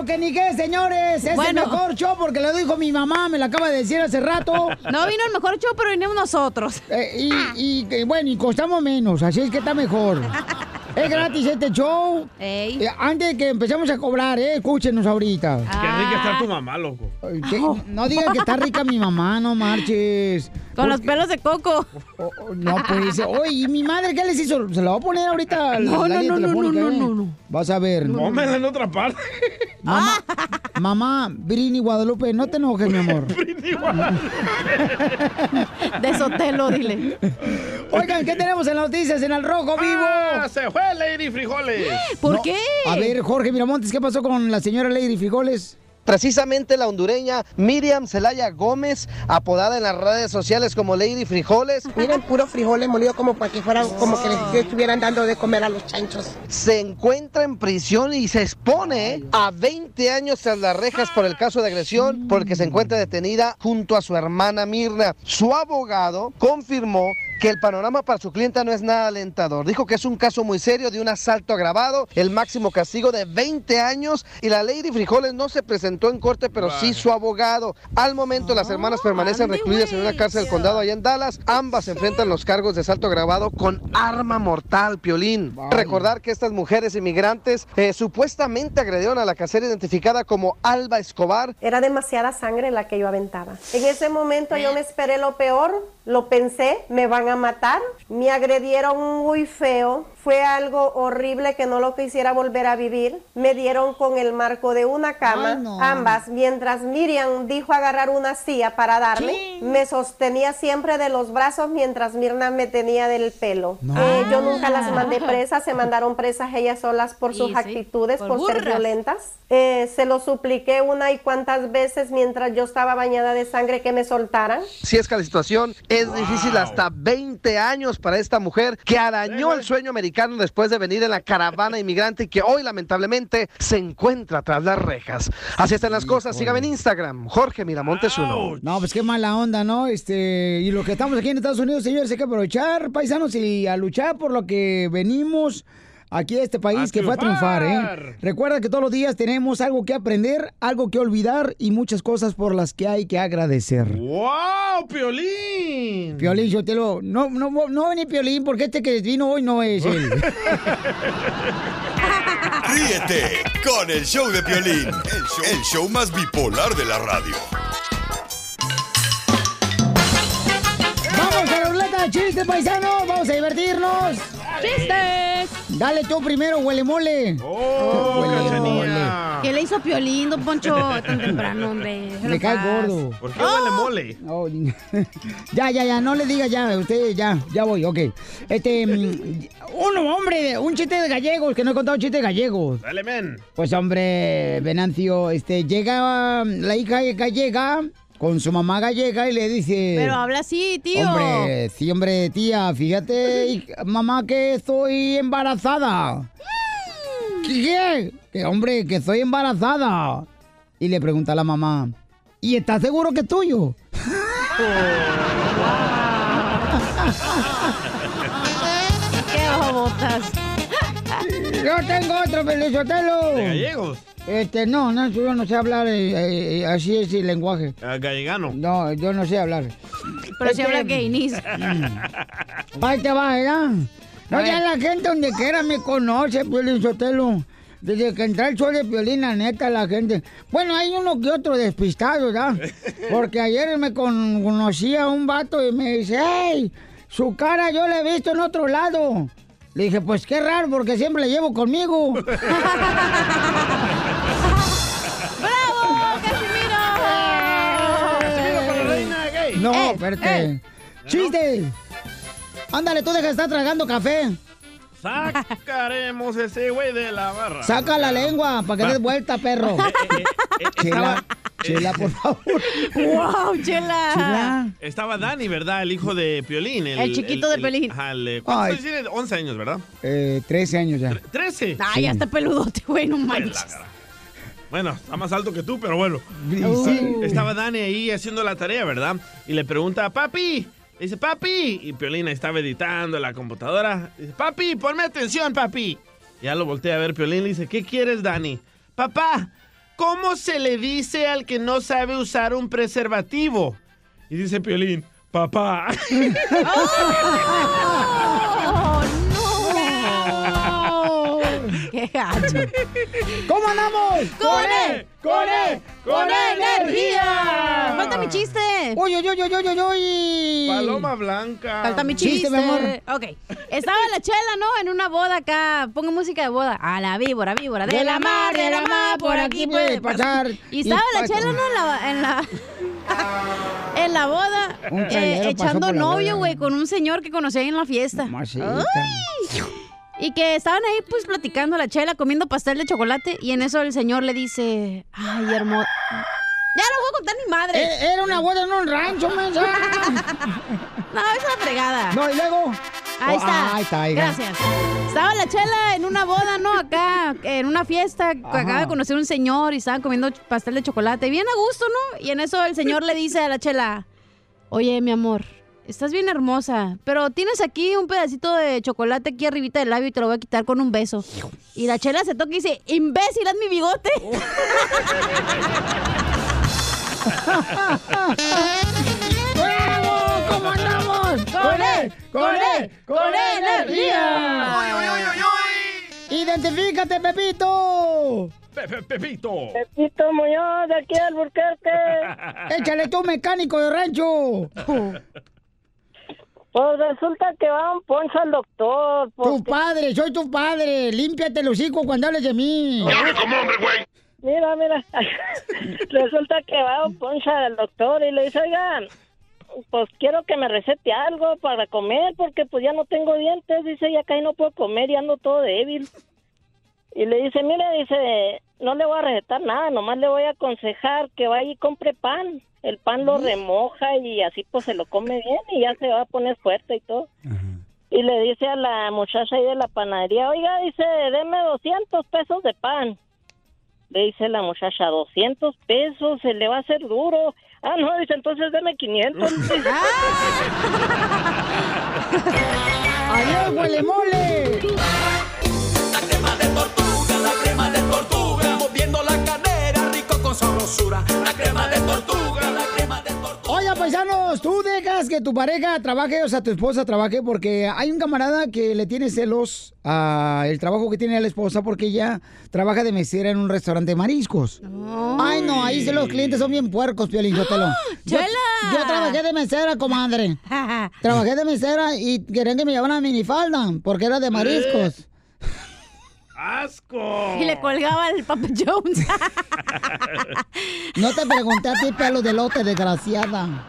Eso que ni qué, señores. Es Bueno. el mejor show porque lo dijo mi mamá, me lo acaba de decir hace rato. No vino el mejor show, pero vinimos nosotros. Eh, y, bueno, y costamos menos, así es que está mejor. Es gratis este show. Ey. Eh, antes de que empecemos a cobrar, eh, escúchenos ahorita. Qué rica está tu mamá, loco. No digan que está rica mi mamá, no marches. Con los pelos de coco. Oh, oh, no, pues, oye, ¿y mi madre qué les hizo? Se la va a poner ahorita al No, no, no, no, no, ¿eh? no, no. Vas a ver. Pómela en otra parte. Mamá, mamá, Brini Guadalupe, no te enojes, mi amor. De Sotelo, dile. Oigan, ¿qué tenemos en las noticias en el Rojo Vivo? Ah, se fue Lady Frijoles. ¿Por No, qué? A ver, Jorge Miramontes, ¿qué pasó con la señora Lady Frijoles? Precisamente la hondureña Miriam Celaya Gómez, apodada en las redes sociales como Lady Frijoles, Miren, puro frijoles molido como para que fueran, como que les estuvieran dando de comer a los chanchos. se encuentra en prisión y se expone a 20 años tras las rejas por el caso de agresión, porque se encuentra detenida junto a su hermana Mirna. Su abogado confirmó que el panorama para su clienta no es nada alentador. Dijo que es un caso muy serio de un asalto agravado, el máximo castigo de 20 años y la Lady Frijoles no se presentó en corte, pero sí su abogado. Al momento las hermanas permanecen recluidas en una cárcel del condado allá en Dallas. Ambas enfrentan los cargos de asalto agravado con arma mortal, Piolín. Recordar que estas mujeres inmigrantes eh, supuestamente agredieron a la casera identificada como Alba Escobar. Era demasiada sangre la que yo aventaba. En ese momento yo me esperé lo peor, lo pensé, me van a matar. Me agredieron muy feo. Fue algo horrible que no lo quisiera volver a vivir. Me dieron con el marco de una cama, Ay, no. ambas, mientras Miriam dijo agarrar una silla para darme. Me sostenía siempre de los brazos mientras Mirna me tenía del pelo. Eh, yo nunca las mandé presas, se mandaron presas ellas solas por sus sí, actitudes, por por, ser violentas. Eh, se lo supliqué una y cuantas veces mientras yo estaba bañada de sangre que me soltaran. Si es que la situación es difícil hasta 20 años para esta mujer que arañó el sueño americano después de venir en la caravana inmigrante y que hoy lamentablemente se encuentra tras las rejas. Así están las cosas. Sígame en Instagram, Jorge Miramontes uno. No, pues qué mala onda, ¿no? Este, y lo que estamos aquí en Estados Unidos, señores, hay que aprovechar, paisanos, y a luchar por lo que venimos aquí a este país A que fue a triunfar. ¿eh? Recuerda que todos los días tenemos algo que aprender, algo que olvidar y muchas cosas por las que hay que agradecer. ¡Wow, Piolín! Piolín, yo te lo... No, no, no venir Piolín porque este que vino hoy no es él. Ríete con el show de Piolín, el show, el show más bipolar de la radio. ¡Vamos a la ruleta de chistes, paisanos! ¡Vamos a divertirnos! ¡Chistes! Dale tú primero, huele mole. ¡Oh, Huele cachanilla! ¿Qué le hizo a Piolín, don Poncho, tan temprano, hombre? En cae gordo. ¿Por qué huele mole? Oh, ya, ya, ya, no le diga ya, usted ya, ya voy, ok. Este, mm, uno, hombre, un chiste de gallegos, que no he contado un chiste de gallegos. Dale, men. Pues hombre, Venancio, este, llega la hija gallega con su mamá gallega y le dice... Pero habla así, tío. Hombre, sí, hombre, tía, fíjate, mamá, que estoy embarazada. ¿Qué? Que hombre, que estoy embarazada. Y le pregunta a la mamá, ¿y estás seguro que es tuyo? ¡Qué babotas! Yo tengo otro, Pelizotelo. ¿De gallegos? Este, no, no, yo no sé hablar, eh, eh, así es el lenguaje. Ah, gallegano. No, yo no sé hablar. Pero si Este, habla gay, Nis. Ahí te va, ¿verdad? No, ya la gente donde quiera me conoce, Piolín Sotelo. Desde que entra el show de Piolín, la neta, la gente... Bueno, hay uno que otro despistado, ¿verdad? Porque ayer me con- conocí a un vato y me dice, ¡Ey! Su cara yo la he visto en otro lado. Le dije, pues qué raro, porque siempre la llevo conmigo. No, Eh, espérate. eh. ¡Chiste! Ándale, tú deja de estar tragando café. Sacaremos ese güey de la barra. Saca la lengua para que des vuelta, perro. Chela, estaba- Chela, por favor. ¡Wow, chela! Chela. Estaba Dani, ¿verdad? El hijo de Piolín. El chiquito de Piolín. ajá, el, eh, ¿Cuántos tiene? 11 años, ¿verdad? Eh, 13 años ya. 13. Ay, ya está peludote, güey, no manches. Bueno, está más alto que tú, pero bueno. Sí. Estaba Dani ahí haciendo la tarea, ¿verdad? Y le pregunta a papi. Le dice, papi. Y Piolina estaba editando en la computadora. Dice, papi, ponme atención, papi. Ya lo voltea a ver Piolín y le dice, ¿qué quieres, Dani? Papá, ¿cómo se le dice al que no sabe usar un preservativo? Y dice Piolín, papá. ¡Qué gacho! ¿Cómo andamos? ¡Con él! ¡Con él! ¡Con energía! ¡Falta mi chiste! ¡Uy, uy, uy, uy, uy, uy! Paloma blanca. Falta mi chiste. Chiste, mi amor. Ok. Estaba la chela, ¿no? En una boda acá. Pongo música de boda. A la víbora, víbora. De, la mar, de la mar, por aquí puede pasar. Y estaba la pasa. chela, ¿no? En la. En la En la boda, eh, echando la novio, güey, con un señor que conocí ahí en la fiesta. Mamacita. Y que estaban ahí, pues, platicando la chela, comiendo pastel de chocolate. Y en eso el señor le dice, ay, hermoso. Ya no voy a contar ni madre. Eh, Era una boda en un rancho, mensa. No, es una fregada. No, y luego. Ahí Oh, está. ahí está, hija. Gracias. Estaba la chela en una boda, ¿no? Acá, en una fiesta. Acaba de conocer un señor y estaban comiendo pastel de chocolate. Bien a gusto, ¿no? Y en eso el señor le dice a la chela: Oye, mi amor, estás bien hermosa, pero tienes aquí un pedacito de chocolate aquí arribita del labio y te lo voy a quitar con un beso. Y la chela se toca y dice: Imbécil, haz mi bigote. ¡Bravo! ¿Cómo andamos? ¡Con él! ¡Con él! ¡Con energía! ¡Identifícate, Pepito! Pepe, Pepito. Pepito Muñoz, de aquí al Burquerque. ¡Échale tú, mecánico de rancho! Pues resulta que va un poncho al doctor. Tu padre, soy tu padre. Límpiate el hocico cuando hables de mí. Mira, mira. resulta que va un poncho al doctor y le dice, oiga, pues quiero que me recete algo para comer porque pues ya no tengo dientes. Dice, ya acá no puedo comer y ando todo débil. Y le dice, mire, dice, no le voy a recetar nada, nomás le voy a aconsejar que vaya y compre pan. El pan lo remoja y así pues se lo come bien y ya se va a poner fuerte y todo. Y le dice a la muchacha ahí de la panadería, oiga, dice, deme 200 pesos de pan. Le dice la muchacha, 200 pesos, se le va a hacer duro. Ah, no, dice, entonces deme 500. ¡Adiós, huele mole! La crema de tortuga, la crema de tortuga, moviendo la cadera, rico con sabrosura. La crema de tortuga, la crema de tortuga. Oiga, paisanos, tú dejas que tu pareja trabaje, o sea, tu esposa trabaje, porque hay un camarada que le tiene celos a el trabajo que tiene la esposa porque ella trabaja de mesera en un restaurante de mariscos. Ay, no, ahí sí los clientes son bien puercos, Piolín. Yo, ¡Chela! yo trabajé de mesera, comadre. Trabajé de mesera y querían que me llevaran minifalda porque era de mariscos. ¡Asco! Y le colgaba el Papa Jones. No te pregunté a ti, pelo de lote, desgraciada.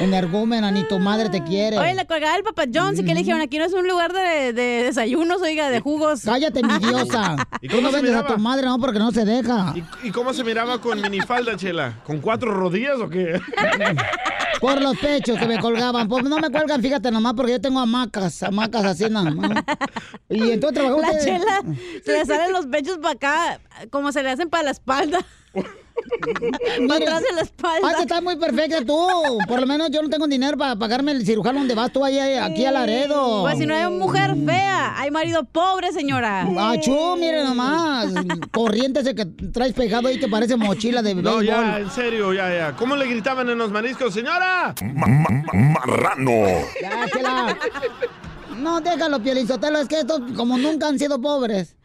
Energúmena, ni tu madre te quiere. Oye, le colgaba el Papa Jones y que le dijeron, aquí no es un lugar de, de desayunos, oiga, de jugos. Cállate, envidiosa. ¿Y Tú cómo no se vendes a tu madre, no, porque no se deja. ¿Y, y cómo se miraba con minifalda, Chela? ¿Con cuatro rodillas o qué? Por los pechos que me colgaban. Pues no me cuelgan, fíjate nomás, porque yo tengo hamacas, hamacas así nada más. Y entonces trabajó La usted- chela se le salen los pechos para acá, como se le hacen para la espalda. Para atrás de la espalda. Ah, que estás muy perfecta tú. Por lo menos yo no tengo dinero para pagarme el cirujano donde vas tú ahí, aquí a Laredo. Pues si no hay mujer fea, hay marido pobre, señora. Achú, mire nomás. Corriente ese que traes pegado ahí que parece mochila de No, béisbol. ya, en serio, ya, ya. ¿Cómo le gritaban en los mariscos, señora? Marrano. Ya, chela. No, déjalo, Pielizotelo, es que estos como nunca han sido pobres.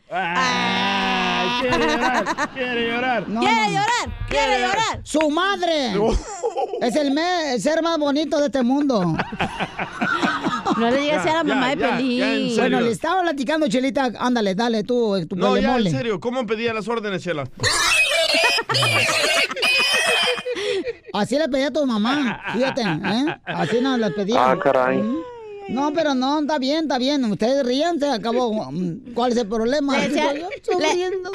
Ay, quiere llorar, quiere llorar. No, ¡Quiere no. llorar! ¡Quiere llorar! ¡Su madre! Es el, me- el ser más bonito de este mundo. No le digas Ya, a la mamá ya, de ya, ya, en Pelín. Bueno, le estaba platicando, Chelita. Ándale, dale tú, tu No, ya, mole. en serio, ¿cómo pedía las órdenes, Chela? Así le pedí a tu mamá, fíjate, ¿eh? Así nos las pedí. Ah, caray. No, pero no, está bien, está bien. Ustedes rían, se acabó. ¿Cuál es el problema? Le decía- Yo estoy le- riendo.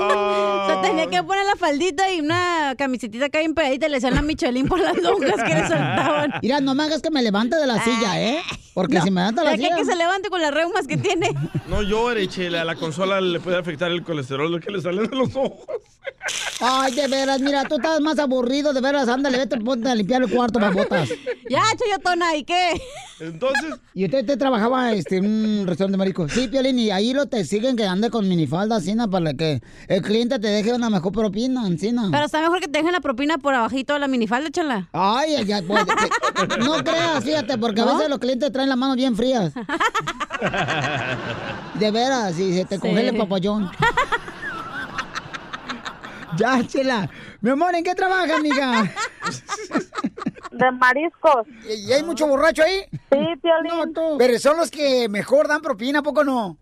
Ah. Se tenía que poner la faldita y una camisetita acá bien pegadita y le hacían la Michelin por las lonjas que le soltaban. Mira, no me hagas que me levante de la silla, ¿eh? Porque si me levanta la silla... a que se levante con las reumas que tiene. No llore, Chele. A la consola le puede afectar el colesterol lo que le sale de los ojos. Ay, de veras, mira, tú estás más aburrido, de veras, ándale, vete, ponte a limpiar el cuarto, babotas. Ya, Chayotona, ¿y qué? Entonces, Y usted, usted trabajaba este, en un restaurante de mariscos. Sí, Piolín, y ahí lo te siguen que ande con minifalda, Encina, para que el cliente te deje una mejor propina, Encina. Pero está mejor que te dejen la propina por abajito de la minifalda, chala. Ay, ay, pues, no creas, fíjate, porque a veces los clientes traen las manos bien frías. De veras, y se te Sí. congela el papayón. ya, chela. Mi amor, ¿en qué trabajas, amiga? De mariscos. ¿Y hay mucho borracho ahí? Sí, Piolín. Pero son los que mejor dan propina, ¿a poco no?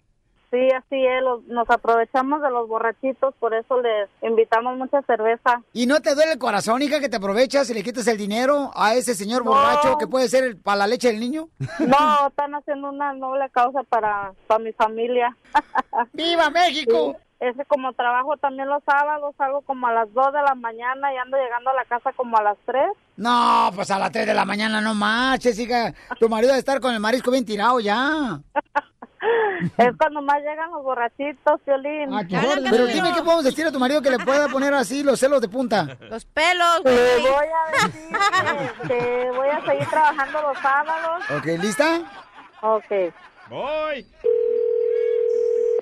Sí, así es. los- nos aprovechamos de los borrachitos, por eso les invitamos mucha cerveza. ¿Y no te duele el corazón, hija, que te aprovechas y le quitas el dinero a ese señor No. borracho que puede ser para la leche del niño? No, están haciendo una noble causa para, para mi familia. ¡Viva México! Ese como trabajo también los sábados, salgo como a las 2 de la mañana y ando llegando a la casa como a las 3. No, pues a las 3 de la mañana no marches, hija. Tu marido debe estar con el marisco bien tirado ya. Es cuando más llegan los borrachitos, Piolín. A tus órdenes. Pero dime qué podemos decir a tu marido que le pueda poner así los celos de punta. Los pelos, Le güey. voy a decir que, que voy a seguir trabajando los sábados. ¿Ok, lista? Ok. voy.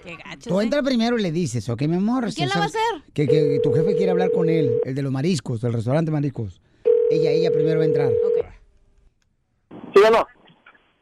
Qué gacho. Tú entra primero y le dices, ¿ok, mi amor? ¿Quién la va a hacer? Que, que tu jefe quiere hablar con él, el de los mariscos, del restaurante mariscos. Ella, ella primero va a entrar. Ok. ¿Sí o no?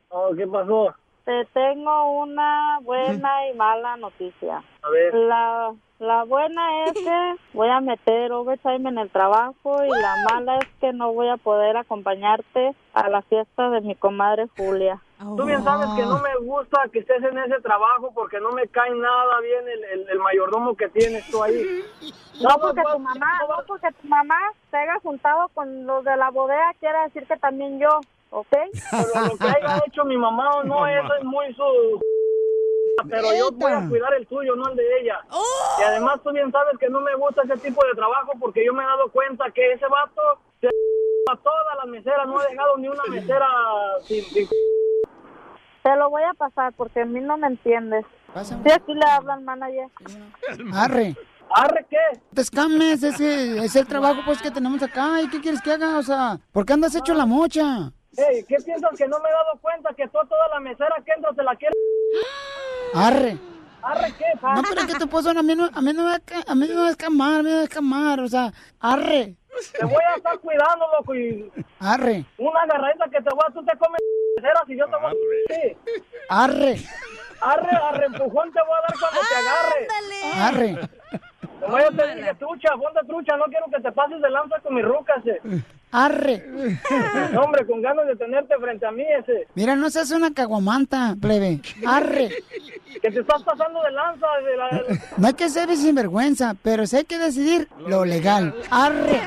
Oh, ¿Qué pasó? Te tengo una buena y mala noticia. A ver. La, la buena es que voy a meter overtime en el trabajo y la mala es que no voy a poder acompañarte a la fiesta de mi comadre Julia. Tú bien sabes que no me gusta que estés en ese trabajo porque no me cae nada bien el, el, el mayordomo que tienes tú ahí. No porque tu mamá, no porque tu mamá se haya juntado con los de la bodega quiere decir que también yo, ¿ok? Pero lo que haya hecho mi mamá o no, eso es muy su... Pero yo voy a cuidar el tuyo, no el de ella. Y además tú bien sabes que no me gusta ese tipo de trabajo porque yo me he dado cuenta que ese vato se a todas las meseras, no ha dejado ni una mesera sin... sin- Te lo voy a pasar porque a mí no me entiendes. Pásame. Sí, aquí le hablan manager. Arre. ¿Arre qué? Te escames, ese es el trabajo pues que tenemos acá. ¿Y qué quieres que haga? O sea, ¿por qué andas hecho la mocha? Ey, ¿qué piensas que no me he dado cuenta que tú a toda la mesera que entra te la quieres? Arre. ¿Arre qué? No, pero es que tu esposo a mí no, a mí no me va a, mí no me va a escamar, a mí no me va a escamar, o sea, arre, Te voy a estar cuidando, loco, y arre, una agarradita que te voy a... Tú te comes y yo te voy a... Arre, Arre, arre, empujón te voy a dar cuando te agarre. arre, Te voy a pedir que trucha, ponte trucha, no quiero que te pases de lanza con mi ruca ese. Arre. No, hombre, con ganas de tenerte frente a mí ese. Mira, no seas una caguamanta, plebe, arre. Que te estás pasando de lanza de la... No hay que ser sinvergüenza, pero sí hay que decidir lo legal, arre.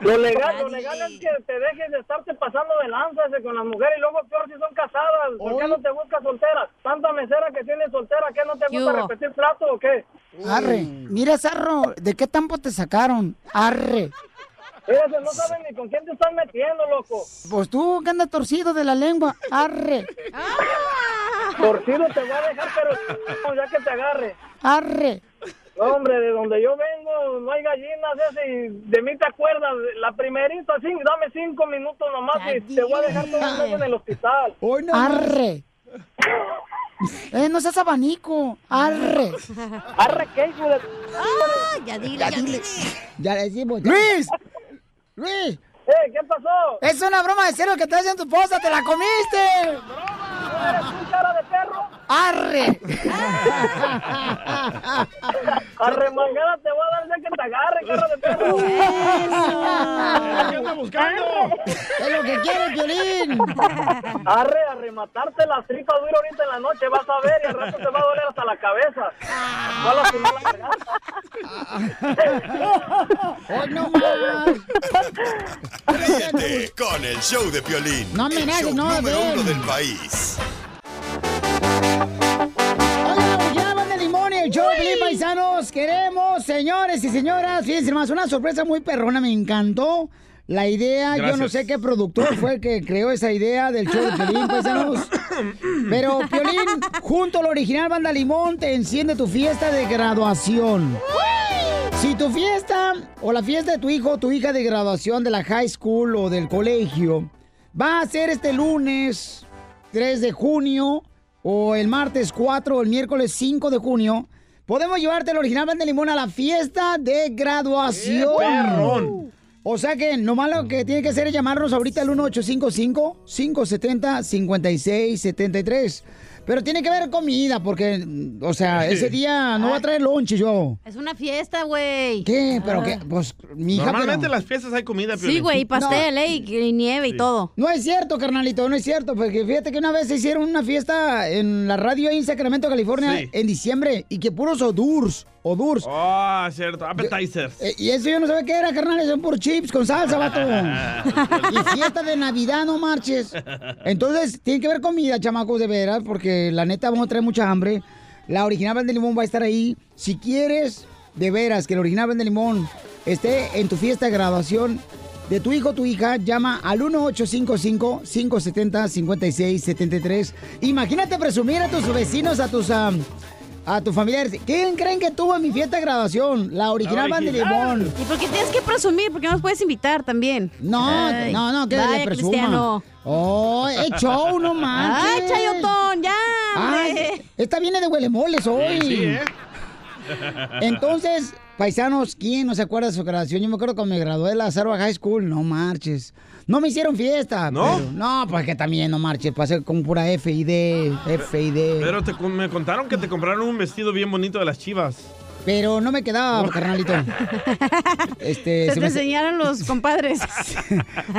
Lo legal, lo legal es que te dejes de estarte pasando de lanza ese con las mujeres y luego peor si son casadas. ¿Por qué no te buscas solteras? Tanta mesera que tienes soltera, ¿qué no te ¿Qué gusta hubo? repetir plato o qué? Arre. Mira, Zarro, ¿de qué tampo te sacaron? Arre. No saben ni con quién te están metiendo, loco. Pues tú que andas torcido de la lengua. Arre. Torcido te voy a dejar, pero ya que te agarre. Arre. No, hombre, de donde yo vengo no hay gallinas ese y de mí te acuerdas. La primerita, sí, dame cinco minutos nomás y te voy a dejar todo el en el hospital. Arre. Eh, no seas abanico. Arre. Arre, ¿qué hijo de... Ah, ya dile, ya, dile. Ya le decimos. ¡Luis! ¡Luis! Eh, ¿qué pasó? Es una broma de cero que te hacen tu esposa, te la comiste. ¿Eres tu cara de perro? ¡Arre! Arremangada te voy a dar ya que te agarre, cara de perro. ¿Qué anda buscando? Es lo que quiere, Piolín. Arre, a rematarte las tripas duro ahorita en la noche, vas a ver, y al rato te va a doler hasta la cabeza. Va a lastimar la garganta. ¡Oh, no más! Ríete con el show de Piolín. No me el show no, número ven. uno del país. Oigan, ya van de limón y el show de Piolín, paisanos. Queremos, señores y señoras, fíjense más, una sorpresa muy perrona, me encantó. La idea, yo no sé qué productor fue el que creó esa idea del show de Piolín, paisanos. Pero Piolín, junto al original Banda Limón, te enciende tu fiesta de graduación. Si tu fiesta o la fiesta de tu hijo o tu hija de graduación de la high school o del colegio va a ser este lunes 3 de junio o el martes 4 o el miércoles 5 de junio, podemos llevarte el original Banda Limón a la fiesta de graduación. ¡Qué perrón! O sea que nomás lo que tiene que hacer es llamarnos ahorita al 1855-570-5673. Pero tiene que haber comida, porque, o sea, ese día no va a traer lonche yo. Es una fiesta, güey. ¿Qué? ¿Pero qué? Pues, mi hija, Normalmente pero- en las fiestas hay comida, Piolín. Sí, güey, y pastel, No. eh, y, y nieve y todo. No es cierto, carnalito, no es cierto, porque fíjate que una vez se hicieron una fiesta en la radio ahí en Sacramento, California, Sí. en diciembre, y que puros odurs, odurs. Oh, cierto. Appetizers. Eh, y eso yo no sabía qué era, carnal, son por chips con salsa, vato. y fiesta de Navidad, no marches. Entonces, tiene que haber comida, chamacos, de veras, porque la neta vamos a traer mucha hambre. La original Band de Limón va a estar ahí. Si quieres, de veras, que el original Band de Limón esté en tu fiesta de graduación de tu hijo o tu hija, llama al 1855-570-5673. Imagínate presumir a tus vecinos, a tus... am, a tus familiares. ¿Quién creen que tuvo en mi fiesta de graduación? La original, Band de original. Limón. ¿Y por qué tienes que presumir? ¿Por qué nos puedes invitar también? No, Ay, no, no, que vaya, le presuma. Cristiano. Oh, es show, no manches. ¡Ay, Chayotón! ¡Ya! Ay, esta viene de huelemoles hoy. Sí, ¿eh? Entonces, paisanos, ¿quién no se acuerda de su graduación? Yo me acuerdo cuando me gradué de la Sarva High School, no marches. No me hicieron fiesta. ¿No? pero- no, pues que también no marches. Pasé con pura F y D, F y D. Pero te, me contaron que te compraron un vestido bien bonito de las chivas. Pero no me quedaba, carnalito. Este, Se te me, enseñaron los compadres.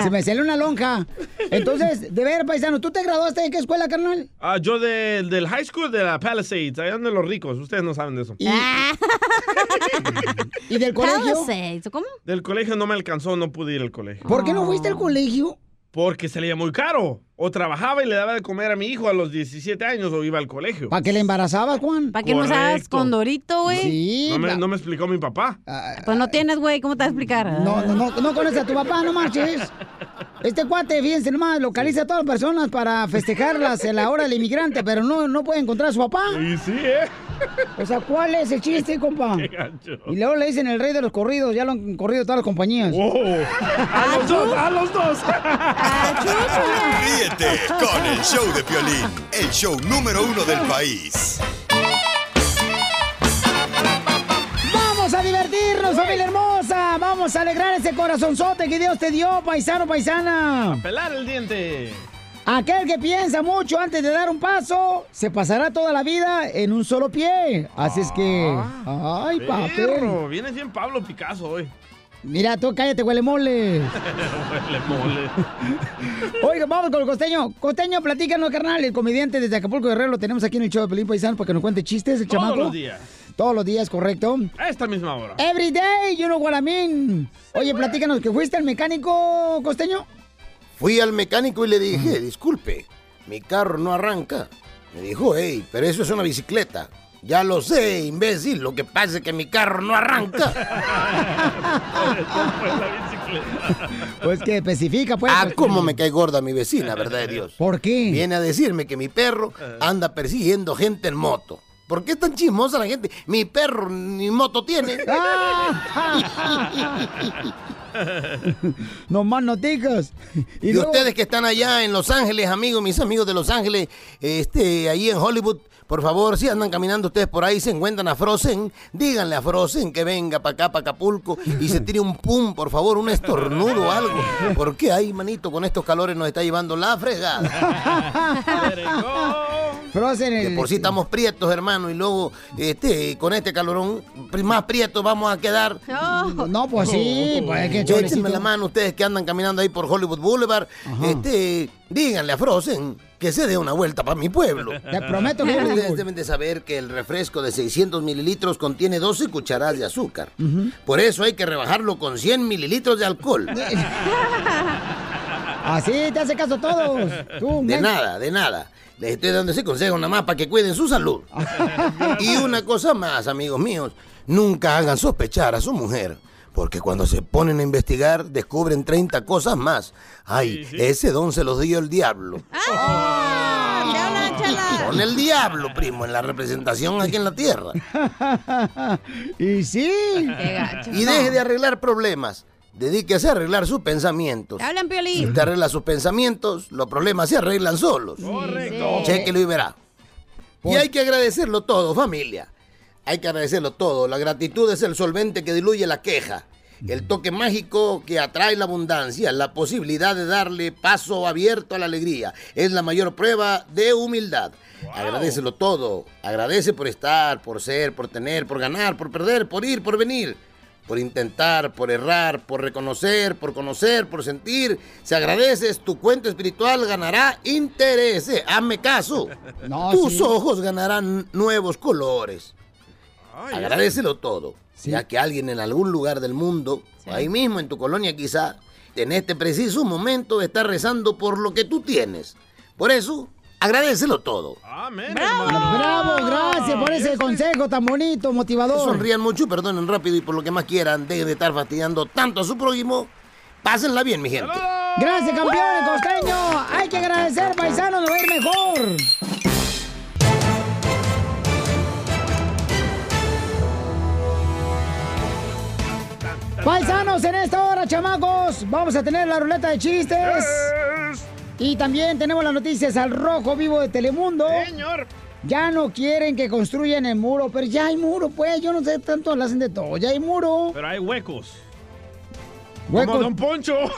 se me salió una lonja. Entonces, de ver, paisano, ¿tú te graduaste de qué escuela, carnal? Ah, yo de- del high school de la Palisades, allá donde los ricos. Ustedes no saben de eso. Y, ¿Y del colegio? Palisades, ¿Cómo? Del colegio no me alcanzó, no pude ir al colegio. ¿Por qué no fuiste al colegio? Porque salía muy caro. O trabajaba y le daba de comer a mi hijo a los 17 años o iba al colegio. ¿Para que le embarazabas, Juan? ¿Para qué no sabes Correcto. con Dorito, güey? Sí. No me, la- no me explicó mi papá. Pues no tienes, güey. ¿Cómo te vas a explicar? No, no, no, no conoces a tu papá, no marches. Este cuate, fíjense nomás, localiza a todas las personas para festejarlas en la hora del inmigrante, pero no, no puede encontrar a su papá. Y sí, ¿eh? O sea, ¿cuál es el chiste, compa? Qué gancho. Y luego le dicen el rey de los corridos, ya lo han corrido todas las compañías. Oh, a los dos, a los dos. Ríete con el show de Piolín, el show número uno del país. ¡Vamos a divertirnos, familia hermosa! ¡Vamos a alegrar ese corazonzote que Dios te dio, paisano, paisana! Pelar el diente. Aquel que piensa mucho antes de dar un paso, se pasará toda la vida en un solo pie. Así es que... ¡Ay, papel! Perro, viene bien Pablo Picasso hoy. Mira, tú cállate, huele mole. Huele mole. Oiga, vamos con el costeño. Costeño, platícanos, carnal. El comediante desde Acapulco Guerrero lo tenemos aquí en el show de Pelín Paisano para que nos cuente chistes, el Todos chamaco. los días. Todos los días, correcto. A esta misma hora. Every day, you know what I mean. Oye, platícanos, ¿que fuiste al mecánico, costeño? Fui al mecánico y le dije, disculpe, mi carro no arranca. Me dijo, hey, pero eso es una bicicleta. Ya lo sé, imbécil, lo que pasa es que mi carro no arranca. Pues que especifica, pues. Ah, cómo me cae gorda mi vecina, verdad de Dios. ¿Por qué? Viene a decirme que mi perro anda persiguiendo gente en moto. ¿Por qué es tan chismosa la gente? Mi perro ni moto tiene. no más noticas. Y, luego- ustedes que están allá en Los Ángeles, amigos, mis amigos de Los Ángeles, este, ahí en Hollywood, por favor, si andan caminando ustedes por ahí, se encuentran a Frozen, díganle a Frozen que venga para acá, para Acapulco, y se tire un pum, por favor, un estornudo o algo. Porque ahí, manito, con estos calores nos está llevando la fregada. Frozen, Que el- por si estamos prietos, hermano, y luego, este, con este calorón, más prietos vamos a quedar. No, pues sí, pues es que Échenme la mano ustedes que andan caminando ahí por Hollywood Boulevard. Este, díganle a Frozen que se dé una vuelta para mi pueblo. Te prometo que. Ustedes deben de saber que el refresco de 600 mililitros contiene 12 cucharadas de azúcar. Por eso hay que rebajarlo con 100 mililitros de alcohol. Así te hace caso a todos. Tú, De nada, de nada. Les estoy dando ese consejo nada más para que cuiden su salud. y una cosa más, amigos míos. Nunca hagan sospechar a su mujer. Porque cuando se ponen a investigar, descubren 30 cosas más. Ay, ese don se los dio el diablo. Con el diablo, primo, en la representación aquí en la tierra. y sí. Y deje de arreglar problemas. Dedíquese a arreglar sus pensamientos. Te hablan, Si Piolín. usted arregla sus pensamientos, los problemas se arreglan solos. Correcto. Chéquelo y verá. Y hay que agradecerlo todo, familia. Hay que agradecerlo todo. La gratitud es el solvente que diluye la queja. El toque mágico que atrae la abundancia, la posibilidad de darle paso abierto a la alegría. Es la mayor prueba de humildad. Agradecelo todo. Agradece por estar, por ser, por tener, por ganar, por perder, por ir, por venir. Por intentar, por errar, por reconocer, por conocer, por sentir. Si agradeces, tu cuenta espiritual ganará intereses. Hazme caso. Tus sí. ojos ganarán nuevos colores. Ay, Agradecelo todo. Ya que alguien en algún lugar del mundo, ahí mismo en tu colonia quizá, en este preciso momento está rezando por lo que tú tienes. Por eso, agradecelo todo. Amén. Bravo, gracias por ese consejo tan bonito, motivador. Sonrían mucho, perdonen rápido y por lo que más quieran, dejen de estar fastidiando tanto a su prójimo. Pásenla bien, mi gente. Gracias, campeón costeño. Hay que agradecer, paisano, nos va a ir mejor. Paisanos, en esta hora, chamacos, vamos a tener la ruleta de chistes. Y también tenemos las noticias al rojo vivo de Telemundo. Señor. Ya no quieren que construyan el muro, pero ya hay muro, pues. Yo no sé, tanto lo hacen de todo. Ya hay muro. Pero hay huecos. Huecos. Como Don Poncho.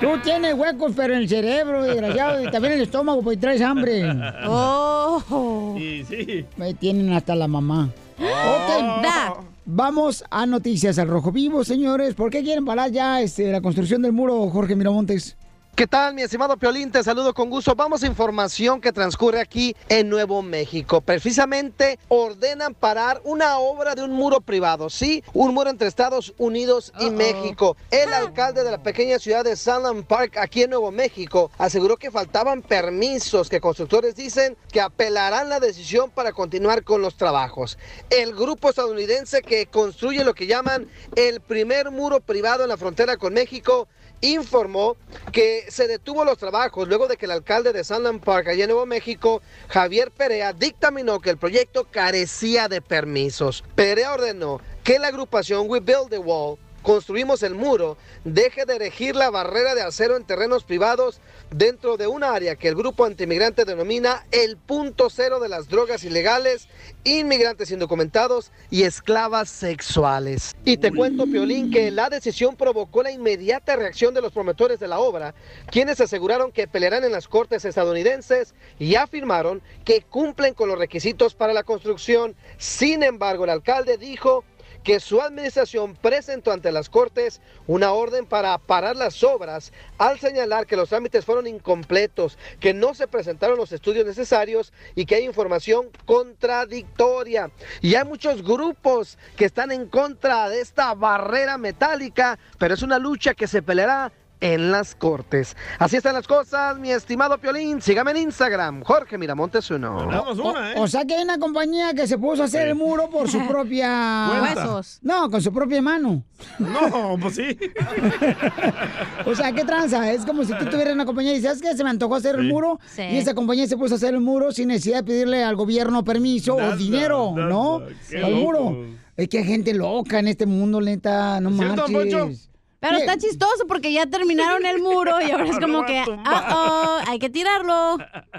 Tú tienes huecos, pero en el cerebro, desgraciado, y también en el estómago, porque traes hambre. Oh. Sí, sí. Me tienen hasta la mamá. Ok, Da. Vamos a noticias al rojo vivo, señores. ¿Por qué quieren parar ya este, la construcción del muro, Jorge Miramontes? ¿Qué tal, mi estimado Piolín? Te saludo con gusto. Vamos a información que transcurre aquí en Nuevo México. Precisamente ordenan parar una obra de un muro privado, ¿sí? Un muro entre Estados Unidos y México. El alcalde de la pequeña ciudad de Sunland Park, aquí en Nuevo México, aseguró que faltaban permisos, que constructores dicen que apelarán la decisión para continuar con los trabajos. El grupo estadounidense que construye lo que llaman el primer muro privado en la frontera con México informó que se detuvo los trabajos luego de que el alcalde de Sunland Park, allá en Nuevo México, Javier Perea, dictaminó que el proyecto carecía de permisos. Perea ordenó que la agrupación We Build the Wall construimos el muro, deje de erigir la barrera de acero en terrenos privados dentro de un área que el grupo antimigrante denomina el punto cero de las drogas ilegales, inmigrantes indocumentados y esclavas sexuales. Y te cuento, Piolín, que la decisión provocó la inmediata reacción de los promotores de la obra, quienes aseguraron que pelearán en las cortes estadounidenses y afirmaron que cumplen con los requisitos para la construcción. Sin embargo, el alcalde dijo que su administración presentó ante las Cortes una orden para parar las obras al señalar que los trámites fueron incompletos, que no se presentaron los estudios necesarios y que hay información contradictoria. Y hay muchos grupos que están en contra de esta barrera metálica, pero es una lucha que se peleará en las Cortes. Así están las cosas, mi estimado Piolín. Sígame en Instagram, Jorge Miramontes uno. O, o sea que hay una compañía que se puso a hacer el muro por su propia... Huesos. No, con su propia mano. No, pues sí. O sea, ¿qué tranza? Es como si tú tuvieras una compañía y dices, ¿sabes qué? Se me antojó hacer el muro. Sí. Y esa compañía se puso a hacer el muro sin necesidad de pedirle al gobierno permiso o dinero. ¿no? Al muro. Es que hay gente loca en este mundo, neta. No marches. Pero ¿Qué? está chistoso porque ya terminaron el muro y ahora es como que, a tumbar. "Uh-oh, hay que tirarlo.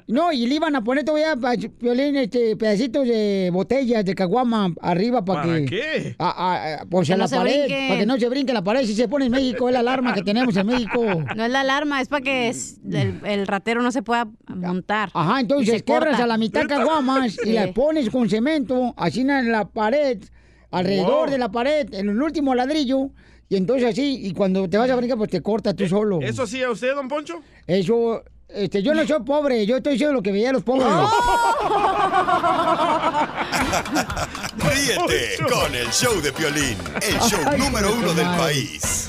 No, y le iban a poner todavía, este, pedacitos de botellas de caguama arriba para ¿Para que... qué? Pues Que en no la se pared, brinque. para que no se brinque la pared. Si se pone en México, es la alarma que tenemos en México. No es la alarma, es para que es- el, el ratero no se pueda montar. Ajá, entonces corta. a la mitad caguamas y Sí. las pones con cemento, así en la pared, alrededor de la pared, en el último ladrillo. Y entonces así, y cuando te vas a brincar, pues te corta tú solo. ¿Eso sí a usted, don Poncho? Eso, este, yo no soy pobre, yo estoy diciendo lo que veía a los pobres. Oh. Ríete con el show de Piolín, el show Ay, número uno del país.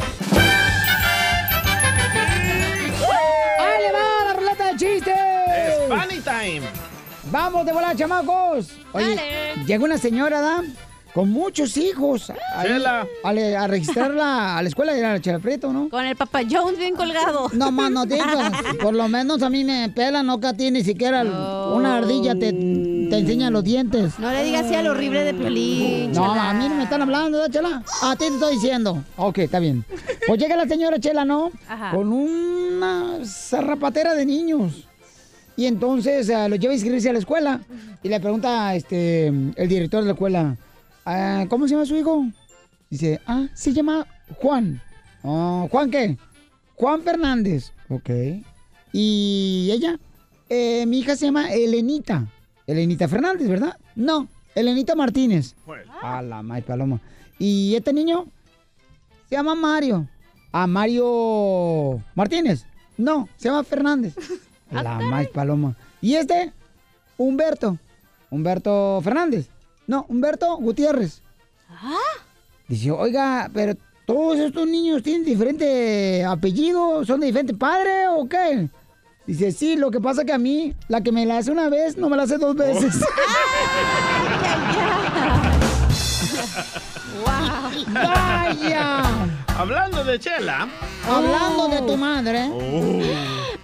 ¡Ahí va la ruleta de chistes! ¡Es funny time! ¡Vamos de volar, chamacos! Oye, Dale. llegó una señora, ¿da? Con muchos hijos. Chela. A, le- a registrarla a la escuela de la Chela Prieto, ¿no? Con el Papa Jones bien colgado. No más no digas. Por lo menos a mí me pelan, no que a ti ni siquiera una ardilla te, te enseña los dientes. No le digas así al horrible de Piolín. No, Chela. a mí no me están hablando, ¿verdad, Chela? A ti te estoy diciendo. Ok, está bien. Pues llega la señora Chela, ¿no? Ajá. Con una zarrapatera de niños. Y entonces eh, los lleva a inscribirse a la escuela. Y le pregunta este, el director de la escuela, "Ah, ¿cómo se llama su hijo? Dice, ah, se llama Juan. "Oh, ¿Juan qué? Juan Fernández. Ok. ¿Y ella? "Eh, mi hija se llama Elenita. Elenita Fernández, ¿verdad? No, Elenita Martínez. A la may paloma. ¿Y este niño? Se llama Mario. ¿A Mario Martínez? No, se llama Fernández. La may paloma. ¿Y este? Humberto. Humberto Fernández. No, Humberto Gutiérrez. Dice, oiga, pero todos estos niños tienen diferente apellido, son de diferente padre o qué? Dice, sí, lo que pasa que a mí, la que me la hace una vez, no me la hace dos veces. ¡Vaya! Hablando de Chela. Hablando de tu madre.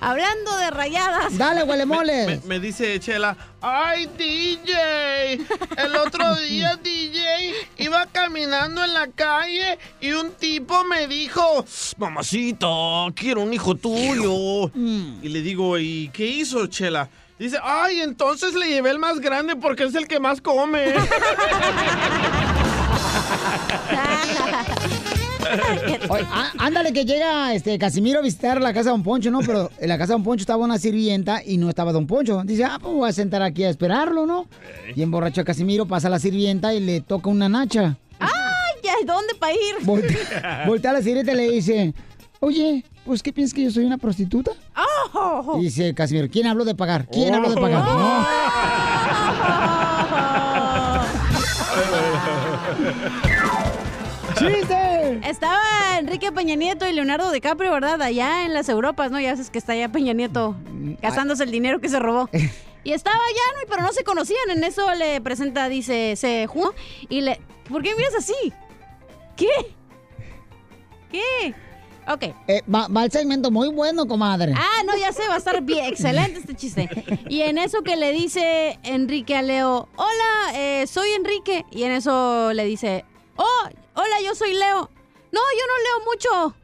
Hablando de rayadas. Dale, huele Me, moles. me dice Chela, ¡ay, DJ! El otro día, DJ, iba caminando en la calle y un tipo me dijo, mamacita, quiero un hijo tuyo. Y le digo, ¿y qué hizo, Chela? Dice, ay, entonces le llevé el más grande porque es el que más come. Oye, ándale que llega este Casimiro a visitar la casa de Don Poncho, ¿no? Pero en la casa de Don Poncho estaba una sirvienta y no estaba Don Poncho. Dice, ah, pues voy a sentar aquí a esperarlo, ¿no? Y emborracho a Casimiro, pasa a la sirvienta y le toca una nacha. ¡Ay, ya! ¿Dónde para ir? Voltea, voltea a la sirvienta y le dice, oye, pues ¿qué piensas que yo soy una prostituta? ¡Oh! Y dice Casimiro, ¿quién habló de pagar? ¿Quién habló de pagar? No. ¡Chiste! Estaba Enrique Peña Nieto y Leonardo DiCaprio, ¿verdad? Allá en las Europas, ¿no? Ya sabes que está allá Peña Nieto gastándose el dinero que se robó. Y estaba allá, ¿no? Pero no se conocían. En eso le presenta, dice, se jugó y le... ¿Por qué miras así? ¿Qué? ¿Qué? Ok. Eh, va, va el segmento muy bueno, comadre. Ah, no, ya sé, va a estar bien, excelente este chiste. Y en eso que le dice Enrique a Leo, hola, eh, soy Enrique. Y en eso le dice, oh, hola, yo soy Leo. No, yo no leo mucho.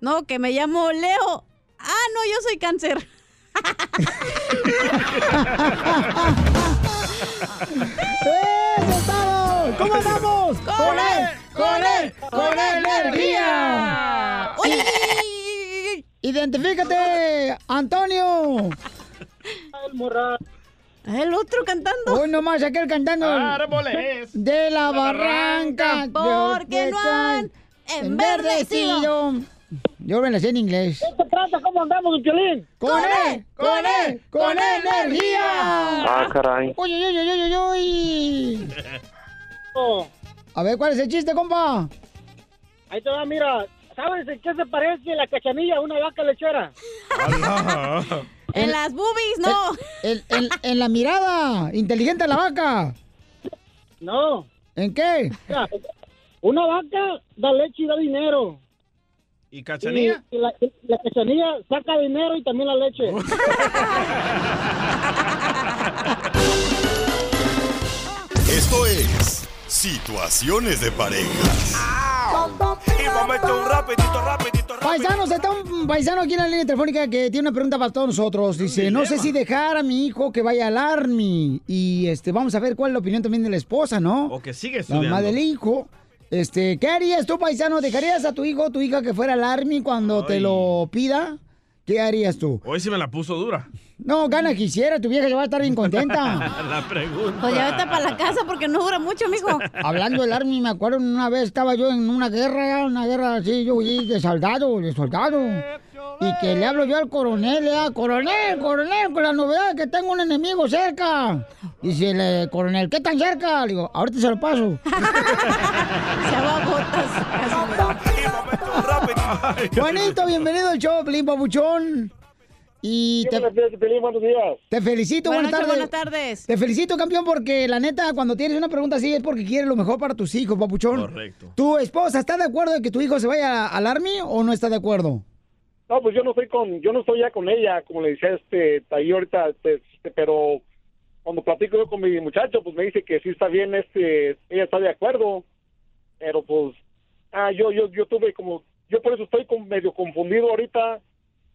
No, que me llamo Leo. Ah, no, yo soy cáncer. ¡Eso es todo! ¿Cómo andamos? ¡Con él! ¡Con él! ¡Con energía! Oye, ¡Identifícate, Antonio! El morral. El otro cantando. Hoy nomás aquel cantando. Árboles. De la barranca. Porque no han enverdecido. Yo me la sé en inglés. ¿Qué trata? ¿Cómo andamos, don Piolín? ¡Con él! ¡Con él! ¡Con energía! Ah, caray. ¡Uy, uy, uy, uy, uy, uy! Oh, A ver, ¿cuál es el chiste, compa? ahí te va, mira. ¿Sabes en qué se parece la cachanilla a una vaca lechera? En las boobies, no. En, en- en la mirada. Inteligente la vaca. No. ¿En qué? Mira, una vaca da leche y da dinero. ¿Y Y, Cachanilla? y la, y la cachanilla saca dinero y también la leche. Esto es Situaciones de parejas. Y vamos a echar un rapidito, rapidito, Paisanos, está un paisano aquí en la línea telefónica que tiene una pregunta para todos nosotros. Dice, no sé si dejar a mi hijo que vaya al Army. Y este, vamos a ver cuál es la opinión también de la esposa, ¿no? O que sigue La estudiando. mamá del hijo. Este, ¿qué harías tú, paisano? ¿Dejarías a tu hijo o tu hija que fuera al Army cuando te lo pida? ¿Qué harías tú? Hoy sí me la puso dura. No, gana quisiera, tu vieja ya va a estar bien contenta. la pregunta. Pues ya vete para la casa porque no dura mucho, mijo. Hablando del Army, me acuerdo una vez estaba yo en una guerra, una guerra así, yo fui de soldado, de soldado. Y que le hablo yo al coronel, le digo, coronel, coronel, con la novedad de que tengo un enemigo cerca. Dice el eh, coronel, ¿qué tan cerca? Le digo, ahorita se lo paso. Se va a botas. Juanito, bienvenido al show, Pelín Papuchón. Y te, buenos días. te felicito, Buenas tardes. buenas tardes. Te felicito, campeón, porque la neta, cuando tienes una pregunta así es porque quieres lo mejor para tus hijos, papuchón. Correcto. ¿Tu esposa está de acuerdo de que tu hijo se vaya al Army o no está de acuerdo? No, pues yo no estoy con, yo no estoy ya con ella, como le decía este, ahí ahorita, este, este, pero cuando platico yo con mi muchacho, pues me dice que sí está bien, este, ella está de acuerdo, pero pues, ah, yo, yo, yo tuve como, yo por eso estoy medio confundido ahorita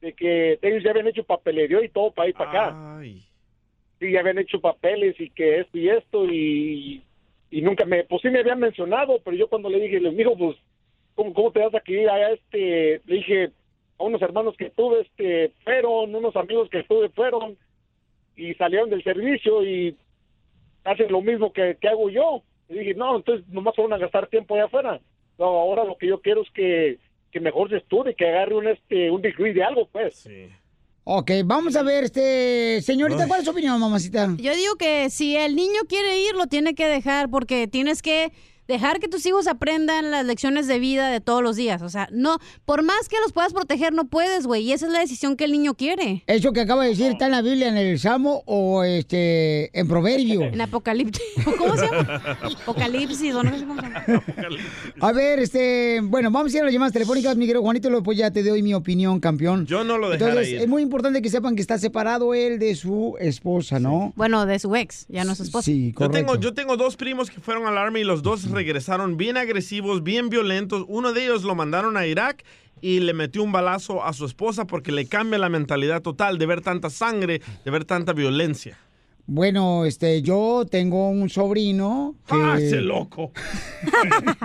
de que ellos ya habían hecho papelería y todo para ir para acá. Sí, ya habían hecho papeles y que esto y esto y, y nunca me, pues sí me habían mencionado, pero yo cuando le dije, le dijo, pues, ¿cómo, cómo te vas a ir allá? Este, le dije, a unos hermanos que tuve, este, fueron, unos amigos que tuve fueron y salieron del servicio y hacen lo mismo que, que hago yo. Y dije, no, entonces nomás van a gastar tiempo allá afuera. No, ahora lo que yo quiero es que, que mejor se estudie, que agarre un, este, un degree de algo, pues. Ok, vamos a ver, este, señorita, ¿cuál es su opinión, mamacita? Yo digo que si el niño quiere ir, lo tiene que dejar porque tienes que dejar que tus hijos aprendan las lecciones de vida de todos los días. O sea, no, por más que los puedas proteger, no puedes, güey. Y esa es la decisión que el niño quiere. Eso que acaba de decir está en la Biblia, en el Salmo o este en Proverbio. En Apocalipsis. ¿Cómo se llama? Apocalipsis, o no sé cómo se llama. A ver, este, bueno, vamos a ir a las llamadas telefónicas, mi querido Juanito, luego pues ya te doy mi opinión, campeón. Yo no lo dejara Entonces, ir. es muy importante que sepan que está separado él de su esposa, ¿no? Bueno, de su ex, ya no su esposa. Sí, Yo correcto. tengo, yo tengo dos primos que fueron al Army y los dos regresaron bien agresivos, bien violentos. Uno de ellos lo mandaron a Irak y le metió un balazo a su esposa porque le cambia la mentalidad total de ver tanta sangre, de ver tanta violencia. Bueno, este, yo tengo un sobrino que... ¡Ah, ese loco!